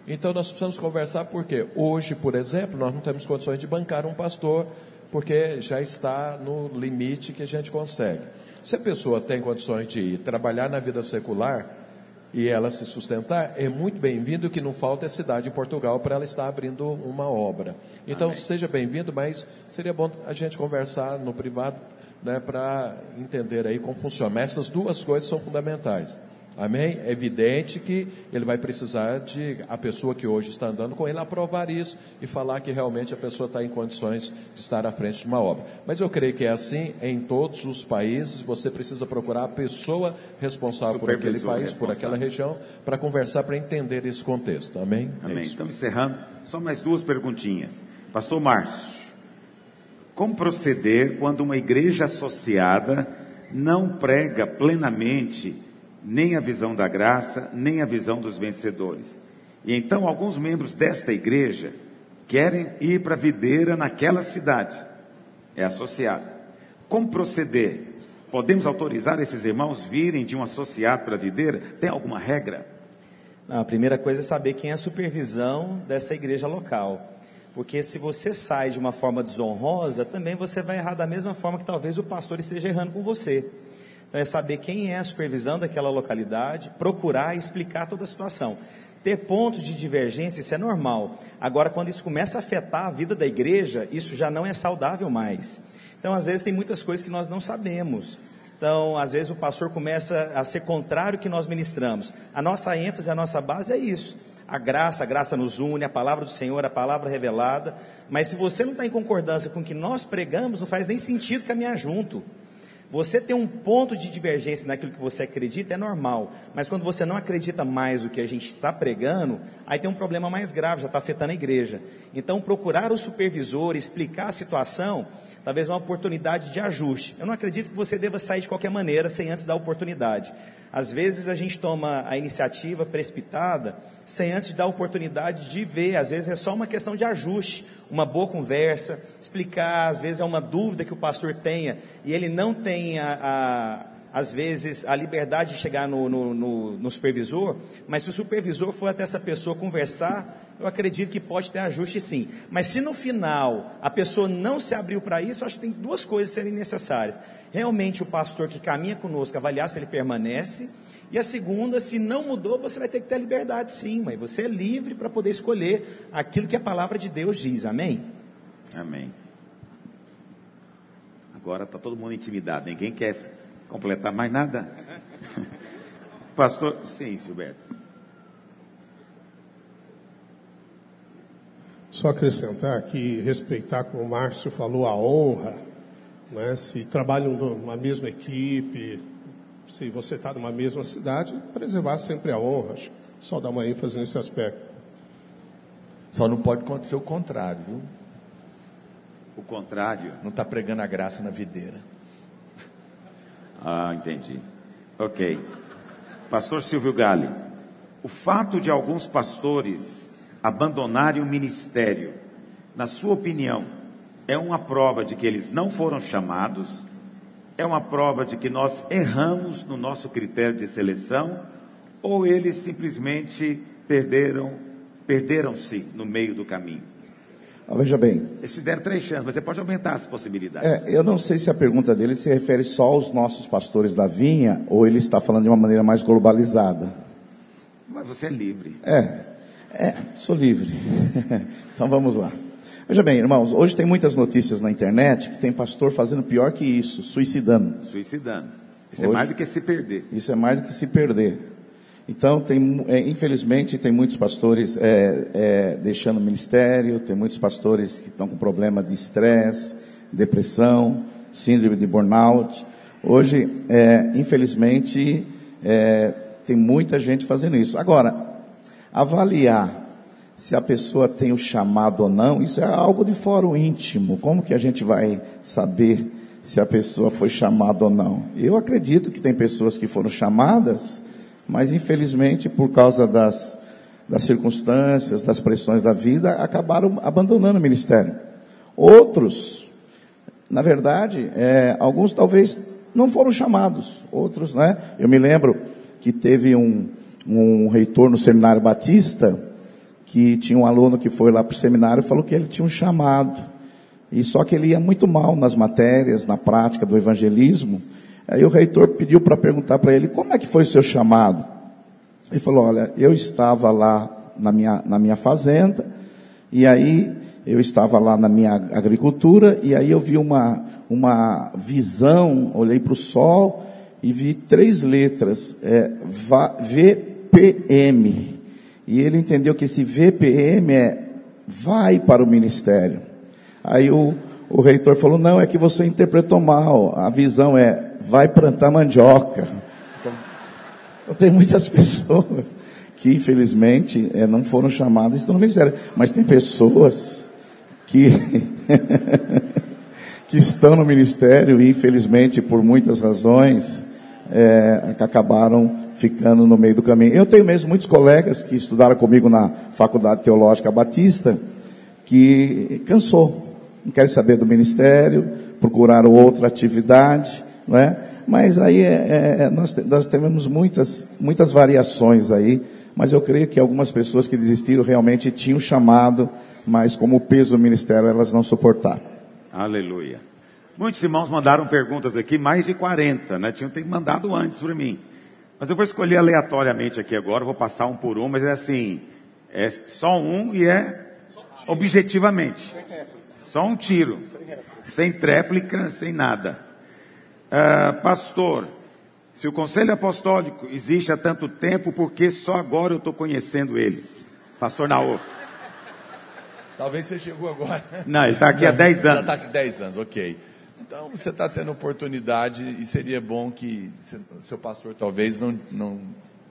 Então nós precisamos conversar porque hoje, por exemplo, nós não temos condições de bancar um pastor porque já está no limite que a gente consegue. Se a pessoa tem condições de ir trabalhar na vida secular e ela se sustentar, é muito bem-vindo que não falta é cidade em Portugal para ela estar abrindo uma obra. Então Amém. seja bem-vindo, mas seria bom a gente conversar no privado né, para entender aí como funciona. Mas essas duas coisas são fundamentais. Amém? É evidente que ele vai precisar de a pessoa que hoje está andando com ele aprovar isso e falar que realmente a pessoa está em condições de estar à frente de uma obra. Mas eu creio que é assim em todos os países. Você precisa procurar a pessoa responsável por aquele país, por aquela região, para conversar, para entender esse contexto. Amém? É Amém. É Estamos encerrando. Só mais duas perguntinhas. Pastor Márcio, como proceder quando uma igreja associada não prega plenamente nem a visão da graça, nem a visão dos vencedores. E então alguns membros desta igreja querem ir para a videira naquela cidade. É associado. Como proceder? Podemos autorizar esses irmãos virem de um associado para a videira? Tem alguma regra? Não, a primeira coisa é saber quem é a supervisão dessa igreja local. Porque se você sai de uma forma desonrosa, também você vai errar da mesma forma que talvez o pastor esteja errando com você. Então é saber quem é a supervisão daquela localidade, procurar explicar toda a situação. Ter pontos de divergência, isso é normal. Agora, quando isso começa a afetar a vida da igreja, isso já não é saudável mais. Então, às vezes, tem muitas coisas que nós não sabemos. Então, às vezes, o pastor começa a ser contrário ao que nós ministramos. A nossa ênfase, a nossa base é isso. A graça, a graça nos une, a palavra do Senhor, a palavra revelada. Mas se você não está em concordância com o que nós pregamos, não faz nem sentido caminhar junto. Você ter um ponto de divergência naquilo que você acredita é normal, mas quando você não acredita mais o que a gente está pregando, aí tem um problema mais grave, já está afetando a igreja. Então, procurar o supervisor, explicar a situação, talvez uma oportunidade de ajuste. Eu não acredito que você deva sair de qualquer maneira sem antes dar oportunidade. Às vezes a gente toma a iniciativa precipitada sem antes dar oportunidade de ver. Às vezes é só uma questão de ajuste, uma boa conversa, explicar. Às vezes é uma dúvida que o pastor tenha e ele não tem a, a, às vezes, a liberdade de chegar no, no, no, no supervisor, mas se o supervisor for até essa pessoa conversar, eu acredito que pode ter ajuste sim. Mas se no final a pessoa não se abriu para isso, acho que tem duas coisas serem necessárias. Realmente o pastor que caminha conosco avaliar se ele permanece. E a segunda, se não mudou, você vai ter que ter a liberdade sim, mas você é livre para poder escolher aquilo que a palavra de Deus diz. Amém? Amém. Agora está todo mundo intimidado, ninguém quer completar mais nada. Pastor, sim, Gilberto. Só acrescentar que respeitar, como o Márcio falou, a honra, né? se trabalham numa mesma equipe, se você está numa mesma cidade, preservar sempre a honra. Só dar uma ênfase nesse aspecto. Só não pode acontecer o contrário, viu? O contrário? Não está pregando a graça na videira. Ah, entendi. Ok. Pastor Silvio Gale, o fato de alguns pastores abandonarem o ministério, na sua opinião, é uma prova de que eles não foram chamados? É uma prova de que nós erramos no nosso critério de seleção? Ou eles simplesmente perderam, perderam-se no meio do caminho? Ah, veja bem. Eles te deram três chances, mas você pode aumentar as possibilidades. É, eu não sei se a pergunta dele se refere só aos nossos pastores da vinha ou ele está falando de uma maneira mais globalizada. Mas você é livre. É, é sou livre. então vamos lá. Veja bem, irmãos, hoje tem muitas notícias na internet que tem pastor fazendo pior que isso, suicidando. Suicidando. Isso é hoje, é mais do que se perder. Isso é mais do que se perder. Então, tem, é, infelizmente, tem muitos pastores é, é, deixando o ministério, tem muitos pastores que estão com problema de estresse, depressão, síndrome de burnout. Hoje, é, infelizmente, é, tem muita gente fazendo isso. Agora, avaliar se a pessoa tem o chamado ou não, isso é algo de o íntimo. Como que a gente vai saber se a pessoa foi chamada ou não? Eu acredito que tem pessoas que foram chamadas mas infelizmente, por causa das, das circunstâncias, das pressões da vida, acabaram abandonando o ministério. Outros, na verdade, é, alguns talvez não foram chamados, outros, né? Eu me lembro que teve um, um reitor no seminário batista, que tinha um aluno que foi lá para o seminário e falou que ele tinha um chamado. E só que ele ia muito mal nas matérias, na prática do evangelismo, Aí o reitor pediu para perguntar para ele, como é que foi o seu chamado? Ele falou, olha, eu estava lá na minha, na minha fazenda, e aí eu estava lá na minha agricultura, e aí eu vi uma, uma visão, olhei para o sol, e vi três letras, é, VPM. E ele entendeu que esse VPM é vai para o ministério. Aí o, o reitor falou, não, é que você interpretou mal, a visão é vai plantar mandioca. Então, tem muitas pessoas que, infelizmente, é, não foram chamadas e estão no ministério. Mas tem pessoas que, que estão no ministério e, infelizmente, por muitas razões, é, acabaram ficando no meio do caminho. Eu tenho mesmo muitos colegas que estudaram comigo na Faculdade Teológica Batista, que cansou, não querem saber do ministério, procuraram outra atividade, não é? Mas aí é, é, é nós, nós temos muitas, muitas variações aí, mas eu creio que algumas pessoas que desistiram realmente tinham chamado, mas como o peso do ministério elas não suportaram. Aleluia. Muitos irmãos mandaram perguntas aqui, mais de 40, né? Tinham mandado antes para mim. Mas eu vou escolher aleatoriamente aqui agora, vou passar um por um, mas é assim, é só um e é objetivamente. Só um tiro. Sem tréplica, sem nada. Uh, pastor, se o conselho apostólico existe há tanto tempo, por que só agora eu estou conhecendo eles? Pastor Naô. Talvez você chegou agora. Não, ele está aqui há 10 anos. Já está aqui 10 anos, ok. Então você está tendo oportunidade e seria bom que seu pastor talvez não, não,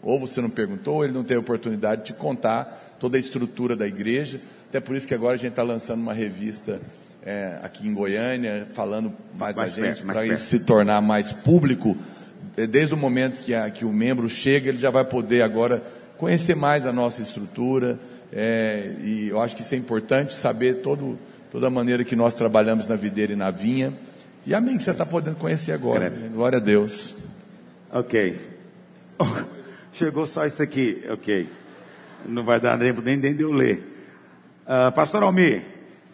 ou você não perguntou, ou ele não teve oportunidade de contar toda a estrutura da igreja. Até por isso que agora a gente está lançando uma revista é, aqui em Goiânia, falando mais, mais da gente, para isso se tornar mais público. É, desde o momento que, a, que o membro chega, ele já vai poder agora conhecer mais a nossa estrutura. É, e eu acho que isso é importante saber todo, toda a maneira que nós trabalhamos na videira e na vinha. E amém que você está podendo conhecer agora. Glória a Deus. Ok. chegou só isso aqui. Ok. Não vai dar tempo nem, nem de eu ler. Uh, Pastor Almir,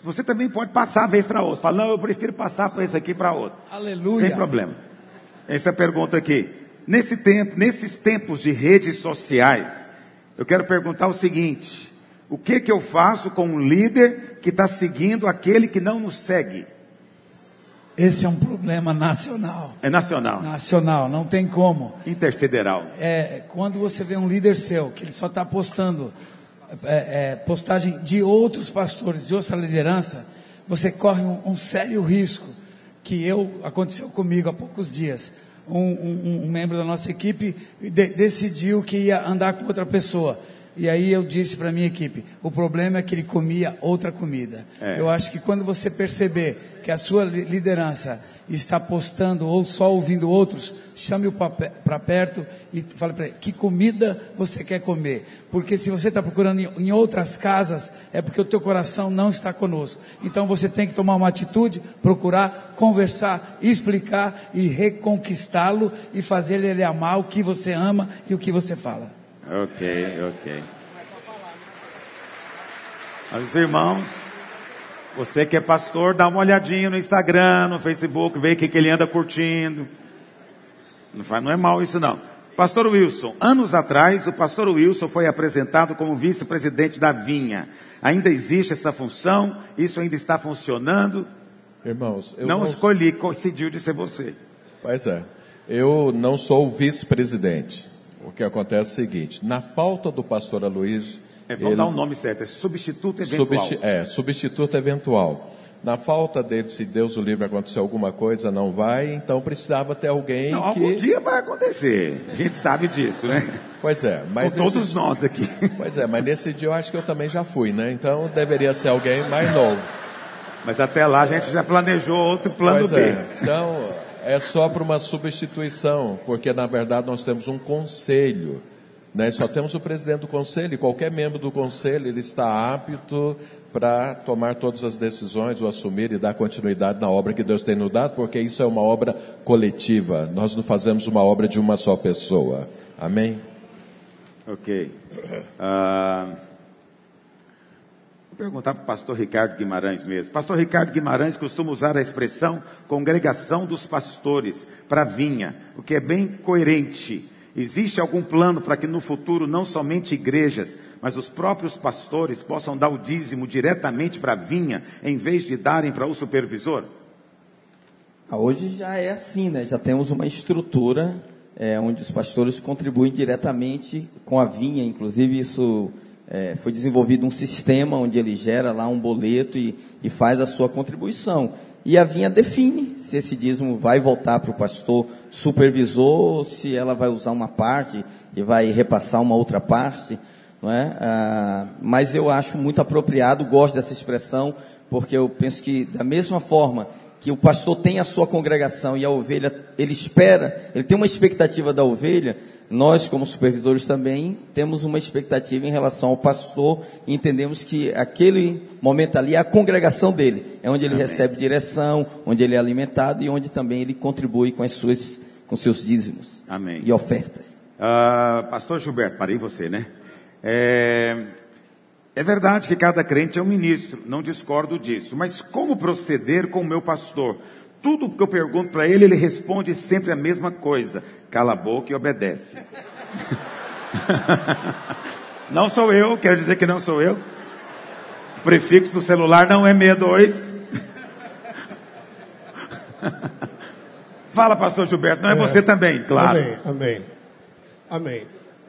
você também pode passar a vez para outro. Fala, não, eu prefiro passar para esse aqui para outro. Aleluia. Sem problema. Essa é pergunta aqui. Nesse tempo, nesses tempos de redes sociais, eu quero perguntar o seguinte: o que que eu faço com um líder que está seguindo aquele que não nos segue? Esse é um problema nacional. É nacional. Nacional, não tem como. Intercederal. É, quando você vê um líder seu que ele só está postando é, é, postagem de outros pastores, de outra liderança, você corre um, um sério risco que eu aconteceu comigo há poucos dias. Um, um, um membro da nossa equipe de, decidiu que ia andar com outra pessoa. E aí eu disse para a minha equipe: o problema é que ele comia outra comida. É. Eu acho que quando você perceber que a sua liderança está postando ou só ouvindo outros, chame-o para perto e fale para ele que comida você quer comer. Porque se você está procurando em outras casas, é porque o teu coração não está conosco. Então você tem que tomar uma atitude, procurar conversar, explicar e reconquistá-lo e fazer ele amar o que você ama e o que você fala. Ok, ok. Os irmãos, você que é pastor, dá uma olhadinha no Instagram, no Facebook, vê o que, que ele anda curtindo. Não, faz, não é mal isso não. Pastor Wilson, anos atrás, o pastor Wilson foi apresentado como vice-presidente da Vinha. Ainda existe essa função? Isso ainda está funcionando? Irmãos, eu não, não escolhi, coincidiu de ser você. Pois é. Eu não sou o vice-presidente. O que acontece é o seguinte: na falta do pastor Aloysio, é, vamos ele... dar um nome certo, é substituto eventual. Substi... É, substituto eventual. Na falta dele, se Deus o livre acontecer alguma coisa, não vai, então precisava ter alguém não, que... algum dia vai acontecer. A gente sabe disso, né? Pois é, mas... Com todos nós aqui. Pois é, mas nesse dia eu acho que eu também já fui, né? Então deveria ser alguém mais novo. Mas até lá a gente já planejou outro plano pois B. É. Então, é só para uma substituição, porque na verdade nós temos um conselho né? Só temos o presidente do conselho e qualquer membro do conselho ele está apto para tomar todas as decisões, ou assumir e dar continuidade na obra que Deus tem nos dado, porque isso é uma obra coletiva. Nós não fazemos uma obra de uma só pessoa. Amém? Ok. Uh, vou perguntar para o pastor Ricardo Guimarães mesmo. Pastor Ricardo Guimarães costuma usar a expressão congregação dos pastores para vinha, o que é bem coerente Existe algum plano para que no futuro não somente igrejas, mas os próprios pastores possam dar o dízimo diretamente para a vinha, em vez de darem para o supervisor? Ah, hoje já é assim, né? Já temos uma estrutura é, onde os pastores contribuem diretamente com a vinha. Inclusive, isso é, foi desenvolvido um sistema onde ele gera lá um boleto e, e faz a sua contribuição. E a vinha define se esse dízimo vai voltar para o pastor supervisor ou se ela vai usar uma parte e vai repassar uma outra parte. Não é? Ah, mas eu acho muito apropriado, gosto dessa expressão, porque eu penso que da mesma forma que o pastor tem a sua congregação e a ovelha, ele espera, ele tem uma expectativa da ovelha, nós, como supervisores, também temos uma expectativa em relação ao pastor e entendemos que aquele momento ali é a congregação dele, é onde ele Amém. recebe direção, onde ele é alimentado e onde também ele contribui com, as suas, com seus dízimos Amém. e ofertas. Uh, pastor Gilberto, parei você, né? É, é verdade que cada crente é um ministro, não discordo disso, mas como proceder com o meu pastor? Tudo que eu pergunto para ele, ele responde sempre a mesma coisa: cala a boca e obedece. não sou eu, quero dizer que não sou eu. O prefixo do celular não é 62. Fala, pastor Gilberto, não é, é, você também, claro. Amém, amém. Amém.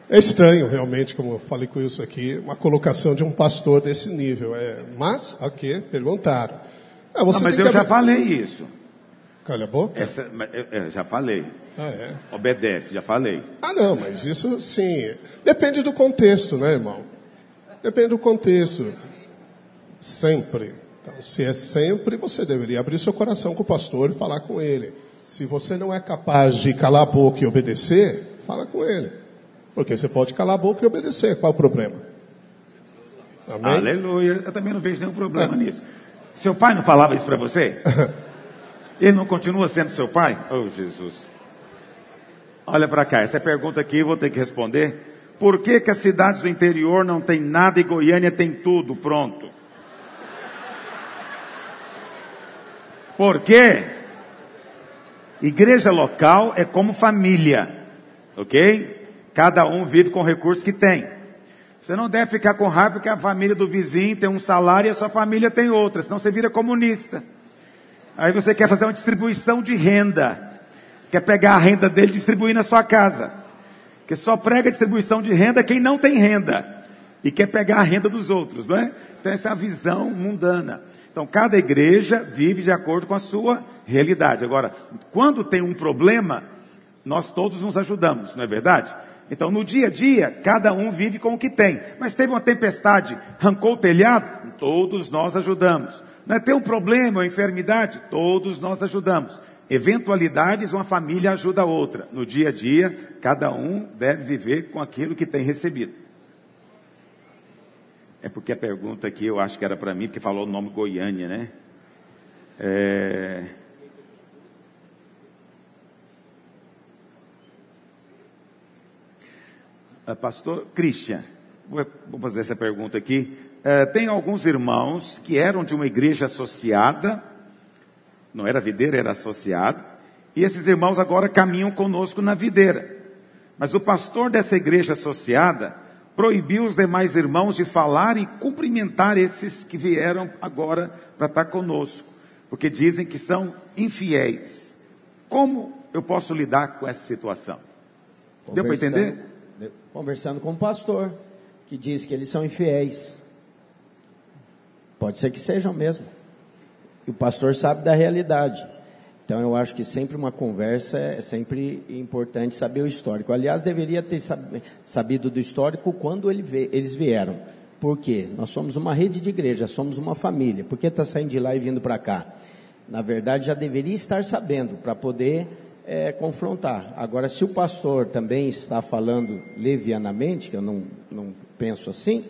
É estranho, realmente, como eu falei com isso aqui, uma colocação de um pastor desse nível. É, mas, ok, perguntaram. Ah, não, mas eu já falei isso. Calha a boca? Essa, já falei. Ah, é? Obedece, já falei. Ah, não, mas isso sim. Depende do contexto, né, irmão? Depende do contexto. Sempre. Então, se é sempre, você deveria abrir seu coração com o pastor e falar com ele. Se você não é capaz de calar a boca e obedecer, fala com ele. Porque você pode calar a boca e obedecer. Qual o problema? Amém? Aleluia. Eu também não vejo nenhum problema nisso. Seu pai não falava isso para você? Ele não continua sendo seu pai? Oh, Jesus. Olha para cá, essa pergunta aqui eu vou ter que responder. Por que, que as cidades do interior não tem nada e Goiânia tem tudo pronto? Por quê? Igreja local é como família, ok? Cada um vive com o recurso que tem. Você não deve ficar com raiva porque a família do vizinho tem um salário e a sua família tem outra, senão você vira comunista. Aí você quer fazer uma distribuição de renda. Quer pegar a renda dele e distribuir na sua casa. Porque só prega distribuição de renda quem não tem renda. E quer pegar a renda dos outros, não é? Então essa é a visão mundana. Então cada igreja vive de acordo com a sua realidade. Agora, quando tem um problema, nós todos nos ajudamos, não é verdade? Então, no dia a dia, cada um vive com o que tem. Mas teve uma tempestade, arrancou o telhado, todos nós ajudamos. Não é ter um problema, uma enfermidade, todos nós ajudamos. Eventualidades, uma família ajuda a outra. No dia a dia, cada um deve viver com aquilo que tem recebido. É porque a pergunta aqui eu acho que era para mim, porque falou o nome Goiânia, né? É... Uh, pastor Christian, vou, fazer essa pergunta aqui. Uh, tem alguns irmãos que eram de uma igreja associada, não era videira, era associado, e esses irmãos agora caminham conosco na videira. Mas o pastor dessa igreja associada proibiu os demais irmãos de falar e cumprimentar esses que vieram agora para estar conosco, porque dizem que são infiéis. Como eu posso lidar com essa situação? Deu para entender? conversando com um pastor que diz que eles são infiéis. Pode ser que sejam mesmo. E o pastor sabe da realidade. Então eu acho que sempre uma conversa é sempre importante saber o histórico. Aliás, deveria ter sabido do histórico quando eles vieram. Por quê? Nós somos uma rede de igreja, somos uma família. Por que está saindo de lá e vindo para cá? Na verdade, já deveria estar sabendo para poder é, confrontar. Agora, se o pastor também está falando levianamente, que eu não, não penso assim,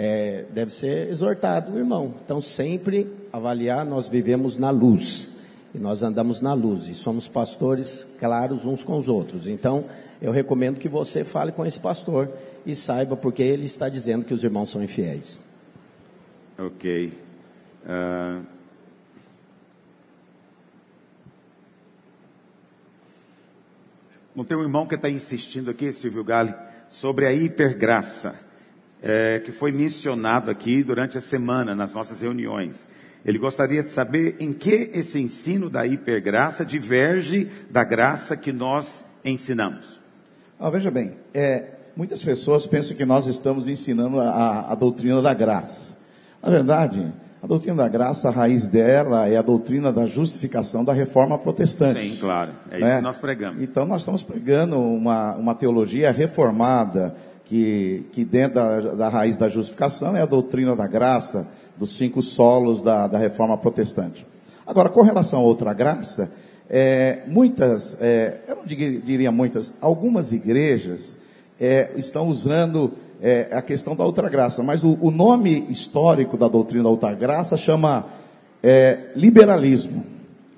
é, deve ser exortado o irmão. Então, sempre avaliar, nós vivemos na luz. E nós andamos na luz. E somos pastores claros uns com os outros. Então, eu recomendo que você fale com esse pastor e saiba porque ele está dizendo que os irmãos são infiéis. Ok. Uh... Não tem um irmão que está insistindo aqui, Silvio Gale, sobre a hipergraça, é, que foi mencionado aqui durante a semana nas nossas reuniões. Ele gostaria de saber em que esse ensino da hipergraça diverge da graça que nós ensinamos. Ah, veja bem, é, muitas pessoas pensam que nós estamos ensinando a, a doutrina da graça. Na verdade, a doutrina da graça, a raiz dela é a doutrina da justificação da reforma protestante. Sim, claro. É né? isso que nós pregamos. Então, nós estamos pregando uma, uma teologia reformada, que, que dentro da, da raiz da justificação é a doutrina da graça, dos cinco solos da, da reforma protestante. Agora, com relação a outra graça, é, muitas, é, eu não diria muitas, algumas igrejas é, estão usando é, a questão da outra graça, mas o, o, nome histórico da doutrina da outra graça chama é, liberalismo.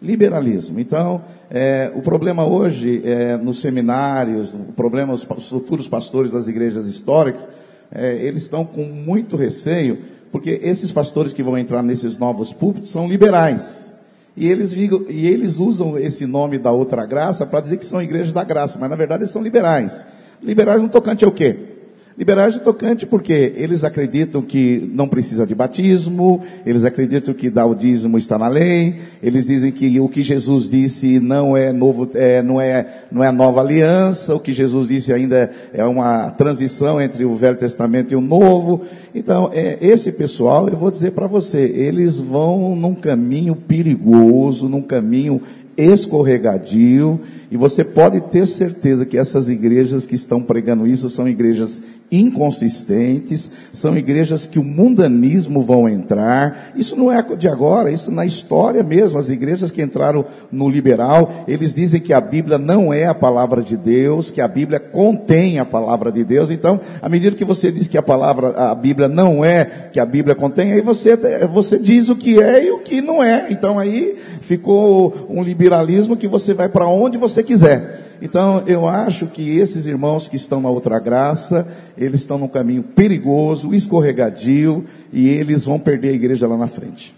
Liberalismo. Então, é, o problema hoje é, nos seminários, o problema os futuros pastores das igrejas históricas, é, eles estão com muito receio, porque esses pastores que vão entrar nesses novos púlpitos são liberais. E eles, e eles usam esse nome da outra graça para dizer que são igrejas da graça, mas na verdade eles são liberais. Liberais no tocante ao quê? Liberais no tocante porque eles acreditam que não precisa de batismo, eles acreditam que dar o dízimo está na lei, eles dizem que o que Jesus disse não é novo, é, não é, não é nova aliança, o que Jesus disse ainda é uma transição entre o Velho Testamento e o Novo. Então, é, esse pessoal, eu vou dizer para você, eles vão num caminho perigoso, num caminho escorregadio, e você pode ter certeza que essas igrejas que estão pregando isso são igrejas inconsistentes, são igrejas que o mundanismo vão entrar. Isso não é de agora, isso na história mesmo. As igrejas que entraram no liberal, eles dizem que a Bíblia não é a palavra de Deus, que a Bíblia contém a palavra de Deus. Então, à medida que você diz que a palavra, a Bíblia não é que a Bíblia contém, aí você, você diz o que é e o que não é. Então aí ficou um liberalismo que você vai para onde você quiser. Então, eu acho que esses irmãos que estão na outra graça, eles estão num caminho perigoso, escorregadio, e eles vão perder a igreja lá na frente.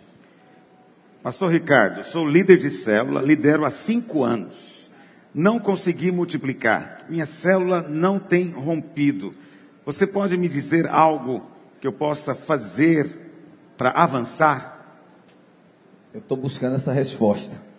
Pastor Ricardo, sou líder de célula, lidero há cinco anos. Não consegui multiplicar. Minha célula não tem rompido. Você pode me dizer algo que eu possa fazer para avançar? Eu estou buscando essa resposta.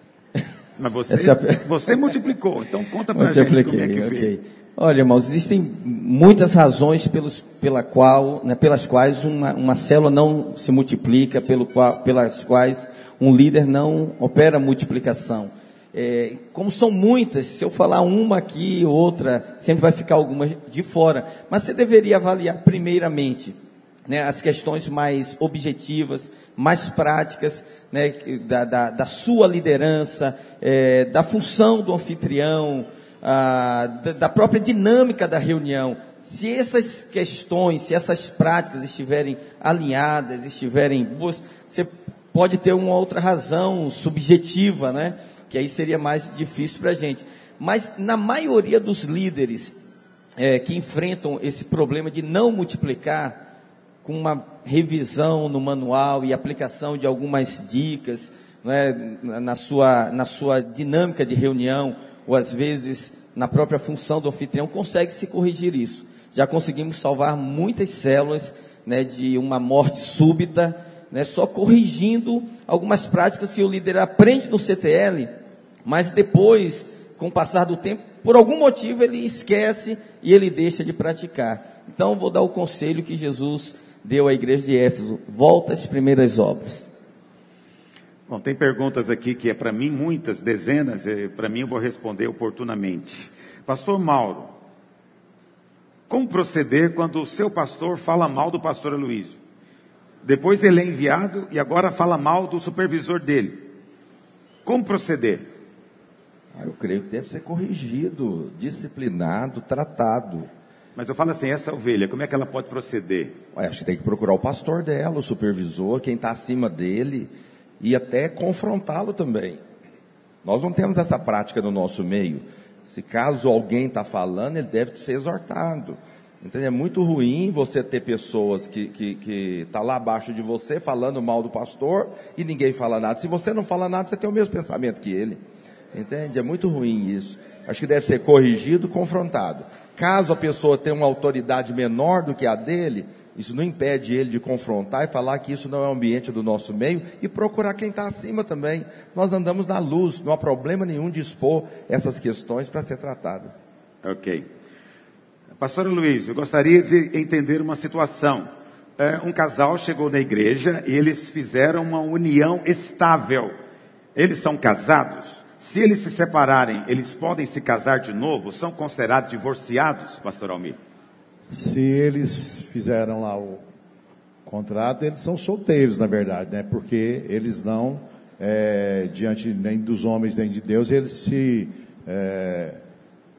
Mas você, essa... você multiplicou, então conta para a gente como é que okay. Olha, irmãos, existem muitas razões pelos, pela qual, né, pelas quais uma, uma célula não se multiplica, pelo qual, pelas quais um líder não opera multiplicação. É, como são muitas, se eu falar uma aqui, outra, sempre vai ficar alguma de fora. Mas você deveria avaliar primeiramente né, as questões mais objetivas, mais práticas, né, da, da, da, sua liderança, é, da função do anfitrião, a, da, da própria dinâmica da reunião. Se essas questões, se essas práticas estiverem alinhadas, estiverem boas, você pode ter uma outra razão subjetiva, né? Que aí seria mais difícil para a gente. Mas na maioria dos líderes é, que enfrentam esse problema de não multiplicar, com uma revisão no manual e aplicação de algumas dicas né, na, sua, na sua dinâmica de reunião, ou às vezes na própria função do anfitrião, consegue se corrigir isso. Já conseguimos salvar muitas células né, de uma morte súbita, né, só corrigindo algumas práticas que o líder aprende no CTL, mas depois, com o passar do tempo, por algum motivo ele esquece e ele deixa de praticar. Então, vou dar o conselho que Jesus deu à igreja de Éfeso: volta às primeiras obras. Bom, tem perguntas aqui que é para mim muitas, dezenas, para mim eu vou responder oportunamente. Pastor Mauro, como proceder quando o seu pastor fala mal do pastor Aloysio? Depois ele é enviado e agora fala mal do supervisor dele. Como proceder? Ah, eu creio que deve ser corrigido, disciplinado, tratado. Mas eu falo assim, essa ovelha, como é que ela pode proceder? Ué, acho que tem que procurar o pastor dela, o supervisor, quem está acima dele, e até confrontá-lo também. Nós não temos essa prática no nosso meio. Se caso alguém está falando, ele deve ser exortado. Entendeu? É muito ruim você ter pessoas que estão que, que tá lá abaixo de você falando mal do pastor e ninguém fala nada. Se você não fala nada, você tem o mesmo pensamento que ele. Entende? É muito ruim isso. Acho que deve ser corrigido, confrontado. Caso a pessoa tenha uma autoridade menor do que a dele, isso não impede ele de confrontar e falar que isso não é o ambiente do nosso meio e procurar quem está acima também. Nós andamos na luz, não há problema nenhum de expor essas questões para ser tratadas. Ok. Pastor Luiz, eu gostaria de entender uma situação. É, um casal chegou na igreja e eles fizeram uma união estável. Eles são casados? Se eles se separarem, eles podem se casar de novo? São considerados divorciados, pastor Almir? Se eles fizeram lá o contrato, eles são solteiros, na verdade, né? Porque eles não, é, diante nem dos homens nem de Deus, eles se, é,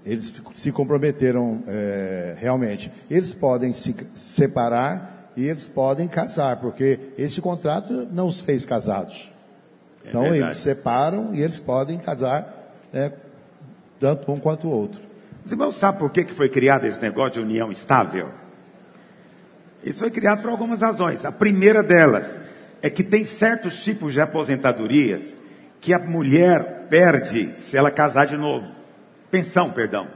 eles se comprometeram é, realmente. Eles podem se separar e eles podem casar, porque esse contrato não os fez casados. É então verdade. eles separam e eles podem casar, né, tanto um quanto o outro. Os irmãos sabem por que, que foi criado esse negócio de união estável? Isso foi criado por algumas razões. A primeira delas é que tem certos tipos de aposentadorias que a mulher perde se ela casar de novo. Pensão, perdão.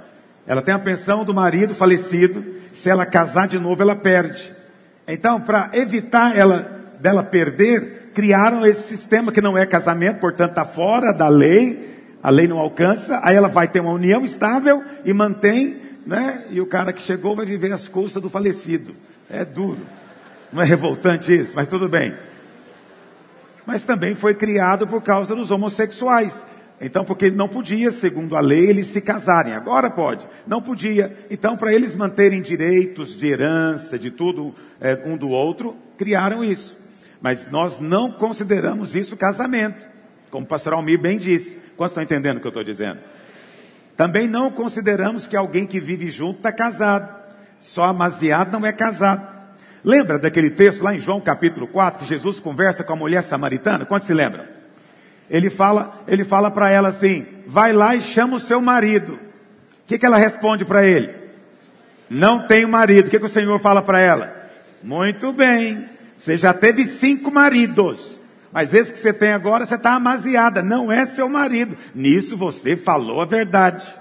Ela tem a pensão do marido falecido, se ela casar de novo, ela perde. Então, para evitar ela dela perder, criaram esse sistema que não é casamento, portanto está fora da lei, a lei não alcança, aí ela vai ter uma união estável e mantém, né? E o cara que chegou vai viver às custas do falecido. É duro. Não é revoltante isso, mas tudo bem. Mas também foi criado por causa dos homossexuais. Então, porque não podia, segundo a lei, eles se casarem. Agora pode. Não podia. Então, para eles manterem direitos de herança, de tudo é, um do outro, criaram isso. Mas nós não consideramos isso casamento, como o pastor Almir bem disse. Quantos estão entendendo o que eu estou dizendo? Também não consideramos que alguém que vive junto está casado. Só amaziado não é casado. Lembra daquele texto lá em João capítulo 4, que Jesus conversa com a mulher samaritana? Quantos se lembram? Ele fala, ele fala para ela assim: vai lá e chama o seu marido. que, que ela responde para ele? Não tenho marido. O que, que o Senhor fala para ela? Muito bem. Você já teve cinco maridos. Mas esse que você tem agora, você está amaziada. Não é seu marido. Nisso você falou a verdade.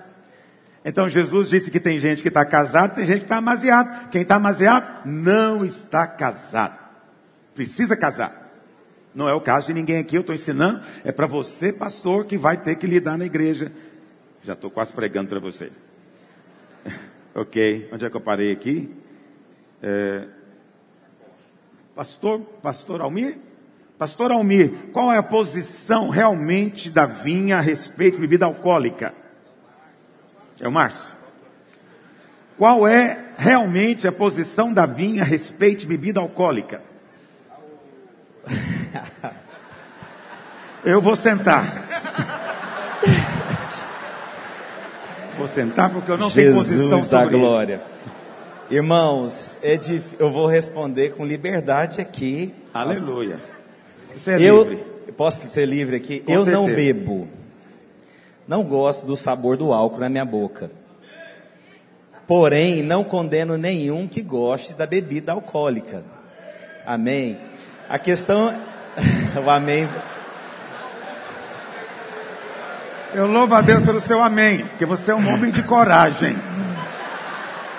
Então Jesus disse que tem gente que está casado, tem gente que está amaziado. Quem está amaziado não está casado. Precisa casar. Não é o caso de ninguém aqui, eu estou ensinando. É para você, pastor, que vai ter que lidar na igreja. Já estou quase pregando para você. ok, onde é que eu parei aqui? É... Pastor, pastor Almir? Pastor Almir, qual é a posição realmente da vinha a respeito de bebida alcoólica? É o Márcio. Qual é realmente a posição da vinha a respeito de bebida alcoólica? Eu vou sentar. Vou sentar porque eu não Jesus tenho posição da sobre glória. Isso. Irmãos, é dif... eu vou responder com liberdade aqui. Aleluia. Você é eu livre. posso ser livre aqui. Com eu não certeza. bebo. Não gosto do sabor do álcool na minha boca. Porém, não condeno nenhum que goste da bebida alcoólica. Amém. A questão, o amém. Eu louvo a Deus pelo seu amém, porque você é um homem de coragem.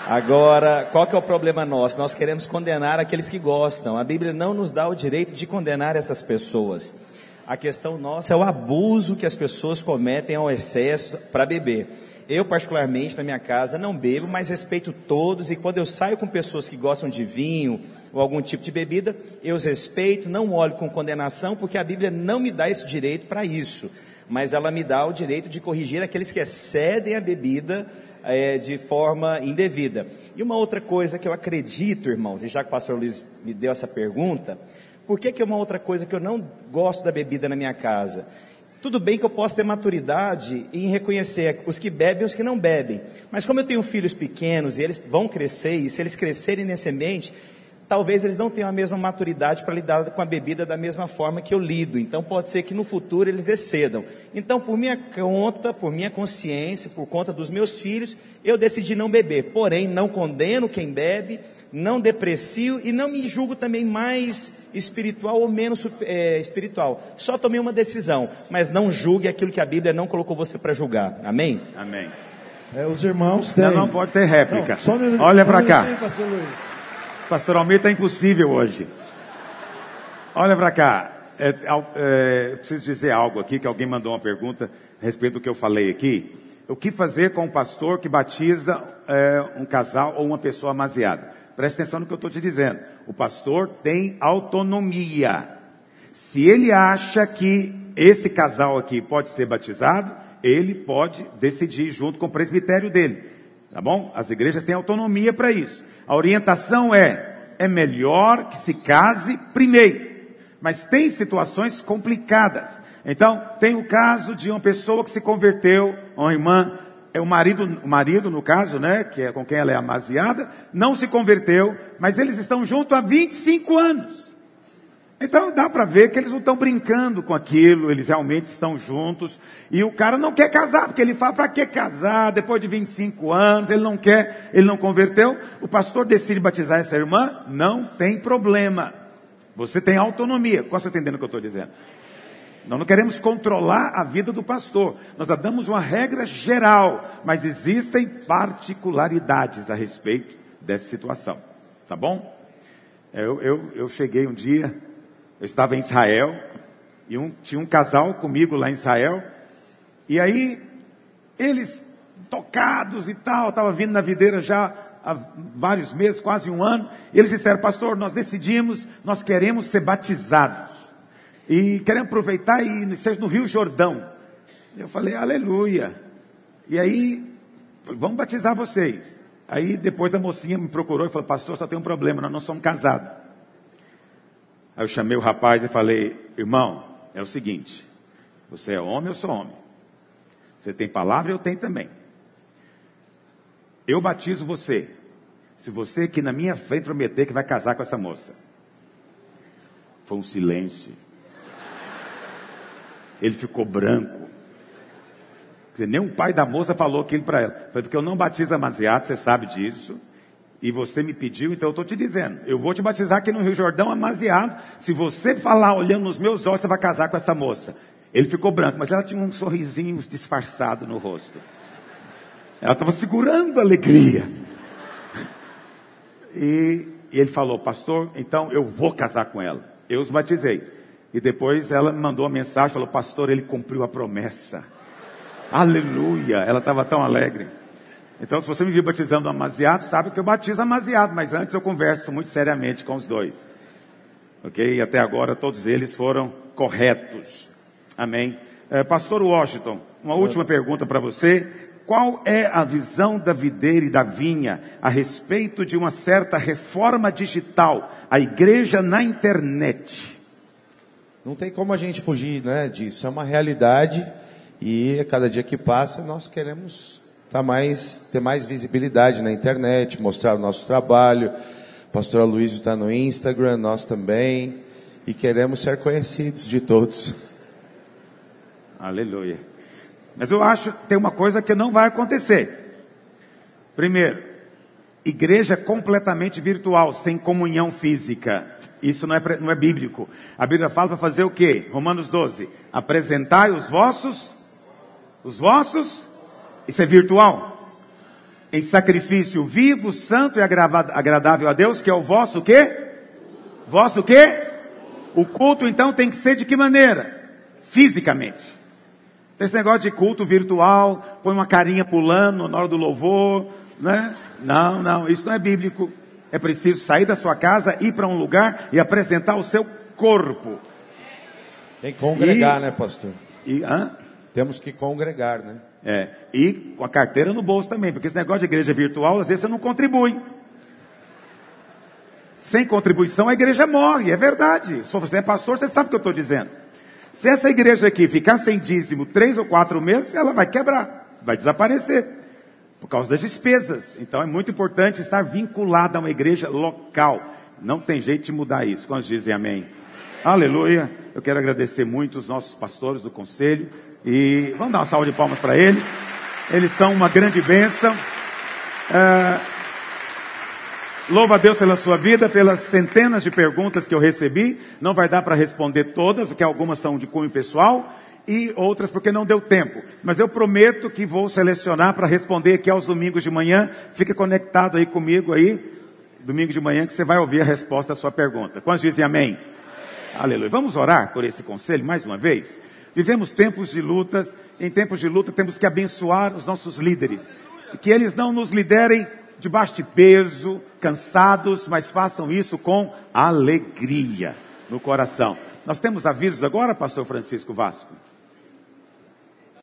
Agora, qual que é o problema nosso? Nós queremos condenar aqueles que gostam. A Bíblia não nos dá o direito de condenar essas pessoas. A questão nossa é o abuso que as pessoas cometem ao excesso para beber. Eu, particularmente, na minha casa, não bebo, mas respeito todos. E quando eu saio com pessoas que gostam de vinho ou algum tipo de bebida, eu os respeito, não olho com condenação, porque a Bíblia não me dá esse direito para isso. Mas ela me dá o direito de corrigir aqueles que excedem a bebida é, de forma indevida. E uma outra coisa que eu acredito, irmãos, e já que o pastor Luiz me deu essa pergunta, por que, que é uma outra coisa que eu não gosto da bebida na minha casa? Tudo bem que eu posso ter maturidade em reconhecer os que bebem e os que não bebem. Mas como eu tenho filhos pequenos e eles vão crescer, e se eles crescerem nesse ambiente, talvez eles não tenham a mesma maturidade para lidar com a bebida da mesma forma que eu lido. Então pode ser que no futuro eles excedam. Então, por minha conta, por minha consciência, por conta dos meus filhos, eu decidi não beber. Porém, não condeno quem bebe, não deprecio e não me julgo também mais espiritual ou menos é, espiritual. Só tomei uma decisão, mas não julgue aquilo que a Bíblia não colocou você para julgar. Amém? Amém. É, os irmãos Não, têm. não pode ter réplica. Não, só um minuto- Olha para cá. minutinho, pastor Almir está impossível hoje. Olha para cá. É, é, preciso dizer algo aqui, que alguém mandou uma pergunta a respeito do que eu falei aqui. O que fazer com um pastor que batiza é, um casal ou uma pessoa amaziada? Preste atenção no que eu estou te dizendo. O pastor tem autonomia. Se ele acha que esse casal aqui pode ser batizado, ele pode decidir junto com o presbitério dele. Tá bom? As igrejas têm autonomia para isso. A orientação é: é melhor que se case primeiro. Mas tem situações complicadas. Então, tem o caso de uma pessoa que se converteu, uma irmã, é o marido, o marido no caso, né, que é com quem ela é amaziada, não se converteu, mas eles estão juntos há 25 anos. Então dá para ver que eles não estão brincando com aquilo, eles realmente estão juntos. E o cara não quer casar, porque ele fala: para que casar depois de 25 anos? Ele não quer, ele não converteu. O pastor decide batizar essa irmã, não tem problema. Você tem autonomia. Qual você entendendo o que eu estou dizendo? Nós não queremos controlar a vida do pastor. Nós damos uma regra geral, mas existem particularidades a respeito dessa situação. Tá bom? Eu, eu, eu cheguei um dia, eu estava em Israel, e um, tinha um casal comigo lá em Israel, e aí eles tocados e tal, estava vindo na videira já há vários meses, quase um ano, eles disseram, pastor, nós decidimos, nós queremos ser batizados. E queremos aproveitar e seja no Rio Jordão. Eu falei, aleluia. E aí, vamos batizar vocês. Aí depois a mocinha me procurou e falou, pastor, só tem um problema, nós não somos casados. Aí eu chamei o rapaz e falei, irmão, é o seguinte, você é homem, eu sou homem. Você tem palavra, eu tenho também. Eu batizo você. Se você aqui na minha frente prometer que vai casar com essa moça. Foi um silêncio. Ele ficou branco. nem o pai da moça falou aquilo para ela. Foi porque eu não batizo amaziado, você sabe disso. E você me pediu, então eu estou te dizendo. Eu vou te batizar aqui no Rio Jordão amaziado. Se você falar olhando nos meus olhos, você vai casar com essa moça. Ele ficou branco, mas ela tinha um sorrisinho disfarçado no rosto. Ela estava segurando a alegria. E, e, ele falou, pastor, então eu vou casar com ela. Eu os batizei. E depois ela me mandou uma mensagem, falou, pastor, ele cumpriu a promessa. Aleluia! Ela estava tão alegre. Então, se você me viu batizando amaziado, sabe que eu batizo amaziado, mas antes eu converso muito seriamente com os dois. Ok? E até agora todos eles foram corretos. Amém. É, Pastor Washington, uma última pergunta para você. Qual é a visão da videira e da vinha a respeito de uma certa reforma digital, a igreja na internet? Não tem como a gente fugir né, disso, é uma realidade e a cada dia que passa nós queremos tá mais, ter mais visibilidade na internet, mostrar o nosso trabalho. O pastor Luiz está no Instagram, nós também, e queremos ser conhecidos de todos. Aleluia. Mas eu acho que tem uma coisa que não vai acontecer. Primeiro, igreja completamente virtual, sem comunhão física. Isso não é, não é bíblico. A Bíblia fala para fazer o quê? Romanos 12. Apresentai os vossos, os vossos isso é virtual. Em sacrifício vivo, santo e agradável a Deus, que é o vosso quê? Vosso quê? O culto então tem que ser de que maneira? Fisicamente. Esse negócio de culto virtual, põe uma carinha pulando na hora do louvor, né? Não, não, isso não é bíblico. É preciso sair da sua casa, ir para um lugar e apresentar o seu corpo. Tem que congregar, e, né, pastor? E? Temos que congregar, né? É, e com a carteira no bolso também, porque esse negócio de igreja virtual, às vezes você não contribui. Sem contribuição a igreja morre, é verdade. Se você é pastor, você sabe o que eu estou dizendo. Se essa igreja aqui ficar sem dízimo três ou quatro meses, ela vai quebrar, vai desaparecer, por causa das despesas. Então é muito importante estar vinculado a uma igreja local. Não tem jeito de mudar isso. Quando dizem amém? Aleluia. Eu quero agradecer muito os nossos pastores do conselho. E vamos dar uma salva de palmas para eles. Eles são uma grande bênção. É, louva a Deus pela sua vida, pelas centenas de perguntas que eu recebi. Não vai dar para responder todas, porque algumas são de cunho pessoal e outras porque não deu tempo. Mas eu prometo que vou selecionar para responder aqui aos domingos de manhã. Fique conectado aí comigo aí, domingo de manhã, que você vai ouvir a resposta à sua pergunta. Quantos dizem amém? amém. Aleluia. Vamos orar por esse conselho mais uma vez? Vivemos tempos de lutas, em tempos de luta temos que abençoar os nossos líderes. Que eles não nos liderem debaixo de peso, cansados, mas façam isso com alegria no coração. Nós temos avisos agora, pastor Francisco Vasco?